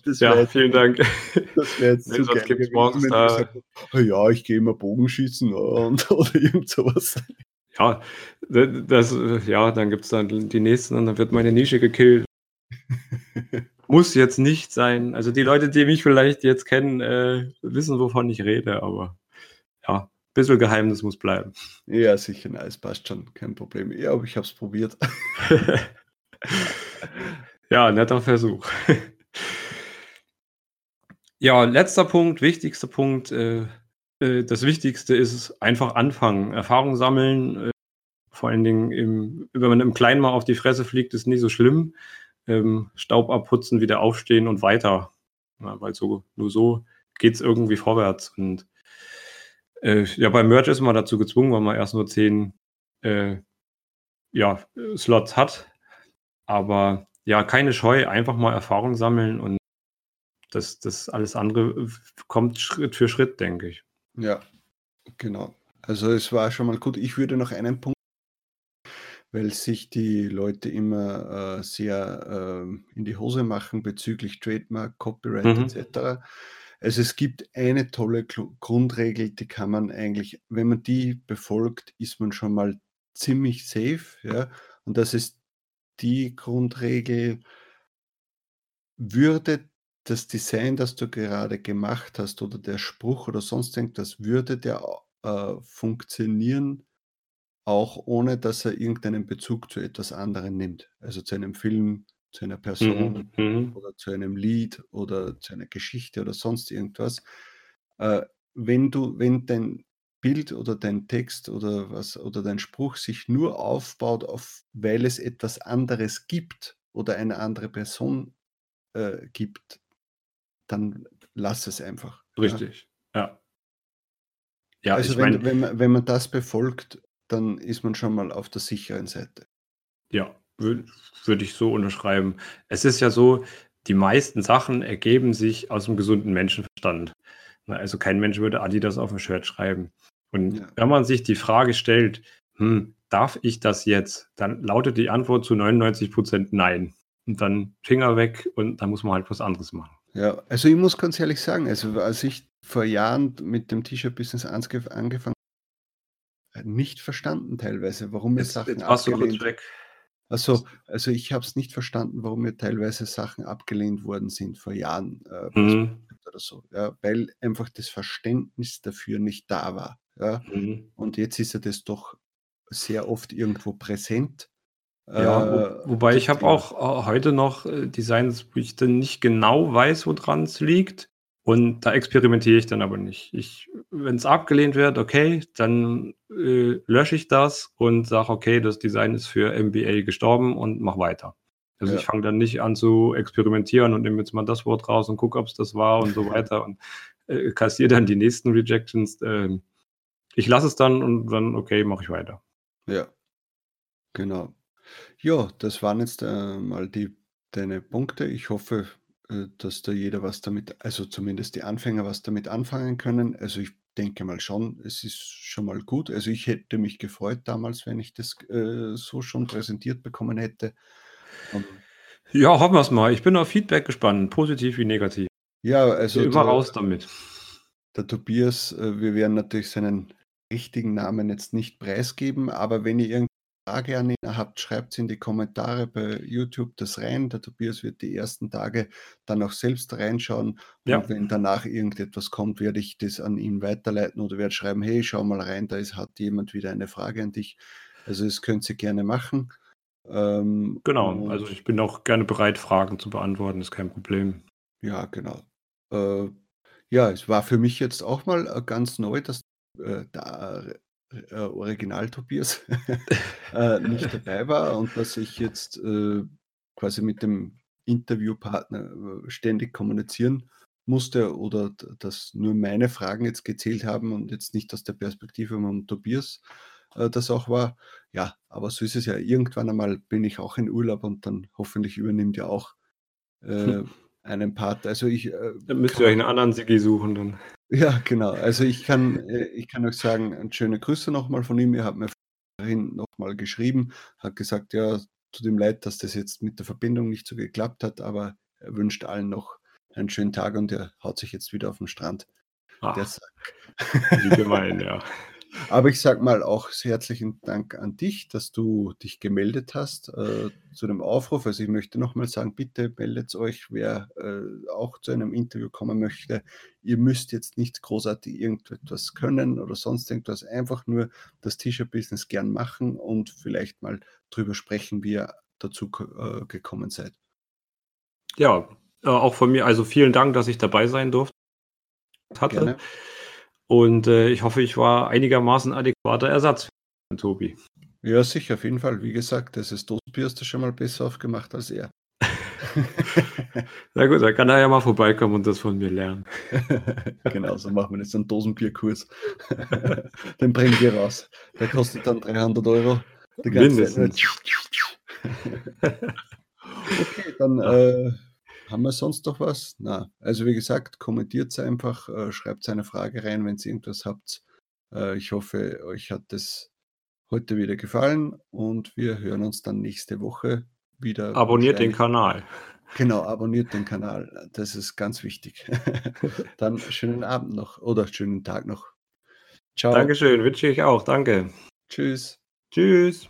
ja, jetzt, vielen Dank. Das wäre jetzt nee, zu geil morgens da... gesagt, oh ja, ich gehe immer Bogenschießen und, oder irgend sowas. Ja, das, ja, dann gibt es dann die nächsten und dann wird meine Nische gekillt. Muss jetzt nicht sein. Also die Leute, die mich vielleicht jetzt kennen, äh, wissen, wovon ich rede, aber ja, bisschen Geheimnis muss bleiben. Ja, sicher, nein, es passt schon, kein Problem. Ja, aber ich habe es probiert. ja, netter Versuch. ja, letzter Punkt, wichtigster Punkt. Äh, äh, das Wichtigste ist einfach anfangen, Erfahrung sammeln. Äh, vor allen Dingen, im, wenn man im Kleinen mal auf die Fresse fliegt, ist nicht so schlimm. Ähm, Staub abputzen, wieder aufstehen und weiter. Ja, weil so, nur so geht es irgendwie vorwärts. Und äh, ja, beim Merch ist man dazu gezwungen, weil man erst nur zehn äh, ja, Slots hat. Aber ja, keine Scheu, einfach mal Erfahrung sammeln und das, das alles andere kommt Schritt für Schritt, denke ich. Ja, genau. Also es war schon mal gut. Ich würde noch einen Punkt, weil sich die Leute immer äh, sehr äh, in die Hose machen bezüglich Trademark, Copyright mhm. etc. Also es gibt eine tolle Grundregel, die kann man eigentlich, wenn man die befolgt, ist man schon mal ziemlich safe, ja. Und das ist die Grundregel, würde das Design, das du gerade gemacht hast oder der Spruch oder sonst irgendwas, würde der äh, funktionieren, auch ohne dass er irgendeinen Bezug zu etwas anderem nimmt. Also zu einem Film, zu einer Person Mhm, mhm. oder zu einem Lied oder zu einer Geschichte oder sonst irgendwas. Äh, wenn du wenn dein Bild oder dein Text oder was oder dein Spruch sich nur aufbaut auf weil es etwas anderes gibt oder eine andere Person, äh, gibt, dann lass es einfach. Richtig, ja. Ja, Also, wenn meine wenn man wenn man das befolgt, dann ist man schon mal auf der sicheren Seite. Ja, würde würd ich so unterschreiben. Es ist ja so, die meisten Sachen ergeben sich aus dem gesunden Menschenverstand. Also kein Mensch würde Adidas auf ein Shirt schreiben. Und ja. wenn man sich die Frage stellt, hm, darf ich das jetzt? Dann lautet die Antwort zu 99 Prozent nein. Und dann Finger weg und dann muss man halt was anderes machen. Ja, also ich muss ganz ehrlich sagen, also als ich vor Jahren mit dem T-Shirt-Business angefangen habe, nicht verstanden teilweise, warum mir Sachen jetzt abgelehnt weg. Also, also ich habe es nicht verstanden, warum mir teilweise Sachen abgelehnt worden sind vor Jahren äh, mhm. oder so, ja, weil einfach das Verständnis dafür nicht da war. Ja. Mhm. Und jetzt ist ja das doch sehr oft irgendwo präsent. Ja, wo, äh, wobei ich habe auch äh, heute noch äh, Designs, wo ich dann nicht genau weiß, woran es liegt. Und da experimentiere ich dann aber nicht. Wenn es abgelehnt wird, okay, dann äh, lösche ich das und sage, okay, das Design ist für MBA gestorben und mach weiter. Also ja. ich fange dann nicht an zu experimentieren und nehme jetzt mal das Wort raus und gucke, ob es das war und so weiter und äh, kassiere dann die nächsten Rejections. Äh, ich lasse es dann und dann, okay, mache ich weiter. Ja, genau. Ja, das waren jetzt äh, mal die, deine Punkte. Ich hoffe, äh, dass da jeder was damit, also zumindest die Anfänger was damit anfangen können. Also ich denke mal schon, es ist schon mal gut. Also ich hätte mich gefreut damals, wenn ich das äh, so schon präsentiert bekommen hätte. Und ja, hoffen wir es mal. Ich bin auf Feedback gespannt, positiv wie negativ. Ja, also. Immer raus damit. Der Tobias, äh, wir werden natürlich seinen richtigen Namen jetzt nicht preisgeben, aber wenn ihr irgendeine Frage an ihn habt, schreibt in die Kommentare bei YouTube das rein. Der Tobias wird die ersten Tage dann auch selbst reinschauen. Ja. Und wenn danach irgendetwas kommt, werde ich das an ihn weiterleiten oder werde schreiben, hey, schau mal rein, da ist, hat jemand wieder eine Frage an dich. Also das könnt ihr gerne machen. Ähm, genau, also ich bin auch gerne bereit, Fragen zu beantworten, ist kein Problem. Ja, genau. Äh, ja, es war für mich jetzt auch mal äh, ganz neu, dass äh, da äh, Original Tobias äh, nicht dabei war und dass ich jetzt äh, quasi mit dem Interviewpartner äh, ständig kommunizieren musste oder dass nur meine Fragen jetzt gezählt haben und jetzt nicht aus der Perspektive von Tobias äh, das auch war. Ja, aber so ist es ja. Irgendwann einmal bin ich auch in Urlaub und dann hoffentlich übernimmt ja auch äh, einen Part. Also ich. Äh, dann müsst ihr euch einen anderen Sigi suchen dann. Ja, genau. Also ich kann, äh, ich kann euch sagen, schöne Grüße nochmal von ihm. Er hat mir vorhin nochmal geschrieben, hat gesagt, ja, tut ihm leid, dass das jetzt mit der Verbindung nicht so geklappt hat, aber er wünscht allen noch einen schönen Tag und er haut sich jetzt wieder auf den Strand. Ach, wie gemein, ja. Aber ich sage mal auch herzlichen Dank an dich, dass du dich gemeldet hast äh, zu dem Aufruf. Also ich möchte nochmal sagen, bitte meldet euch, wer äh, auch zu einem Interview kommen möchte. Ihr müsst jetzt nicht großartig irgendetwas können oder sonst irgendwas, einfach nur das T-Shirt-Business gern machen und vielleicht mal drüber sprechen, wie ihr dazu äh, gekommen seid. Ja, äh, auch von mir, also vielen Dank, dass ich dabei sein durfte. Hatte. Gerne. Und äh, ich hoffe, ich war einigermaßen adäquater Ersatz für Tobi. Ja, sicher, auf jeden Fall. Wie gesagt, das ist Dosenbier hast du schon mal besser aufgemacht als er. Na gut, dann kann er ja mal vorbeikommen und das von mir lernen. genau, so machen wir jetzt einen Dosenbierkurs. Den bringen wir raus. Der kostet dann 300 Euro. Mindestens. okay, dann äh, haben wir sonst noch was? Na, also wie gesagt, kommentiert einfach, äh, schreibt eine Frage rein, wenn ihr irgendwas habt. Äh, ich hoffe, euch hat es heute wieder gefallen und wir hören uns dann nächste Woche wieder. Abonniert den Kanal. Genau, abonniert den Kanal. Das ist ganz wichtig. dann schönen Abend noch oder schönen Tag noch. Ciao. Dankeschön, wünsche ich auch. Danke. Tschüss. Tschüss.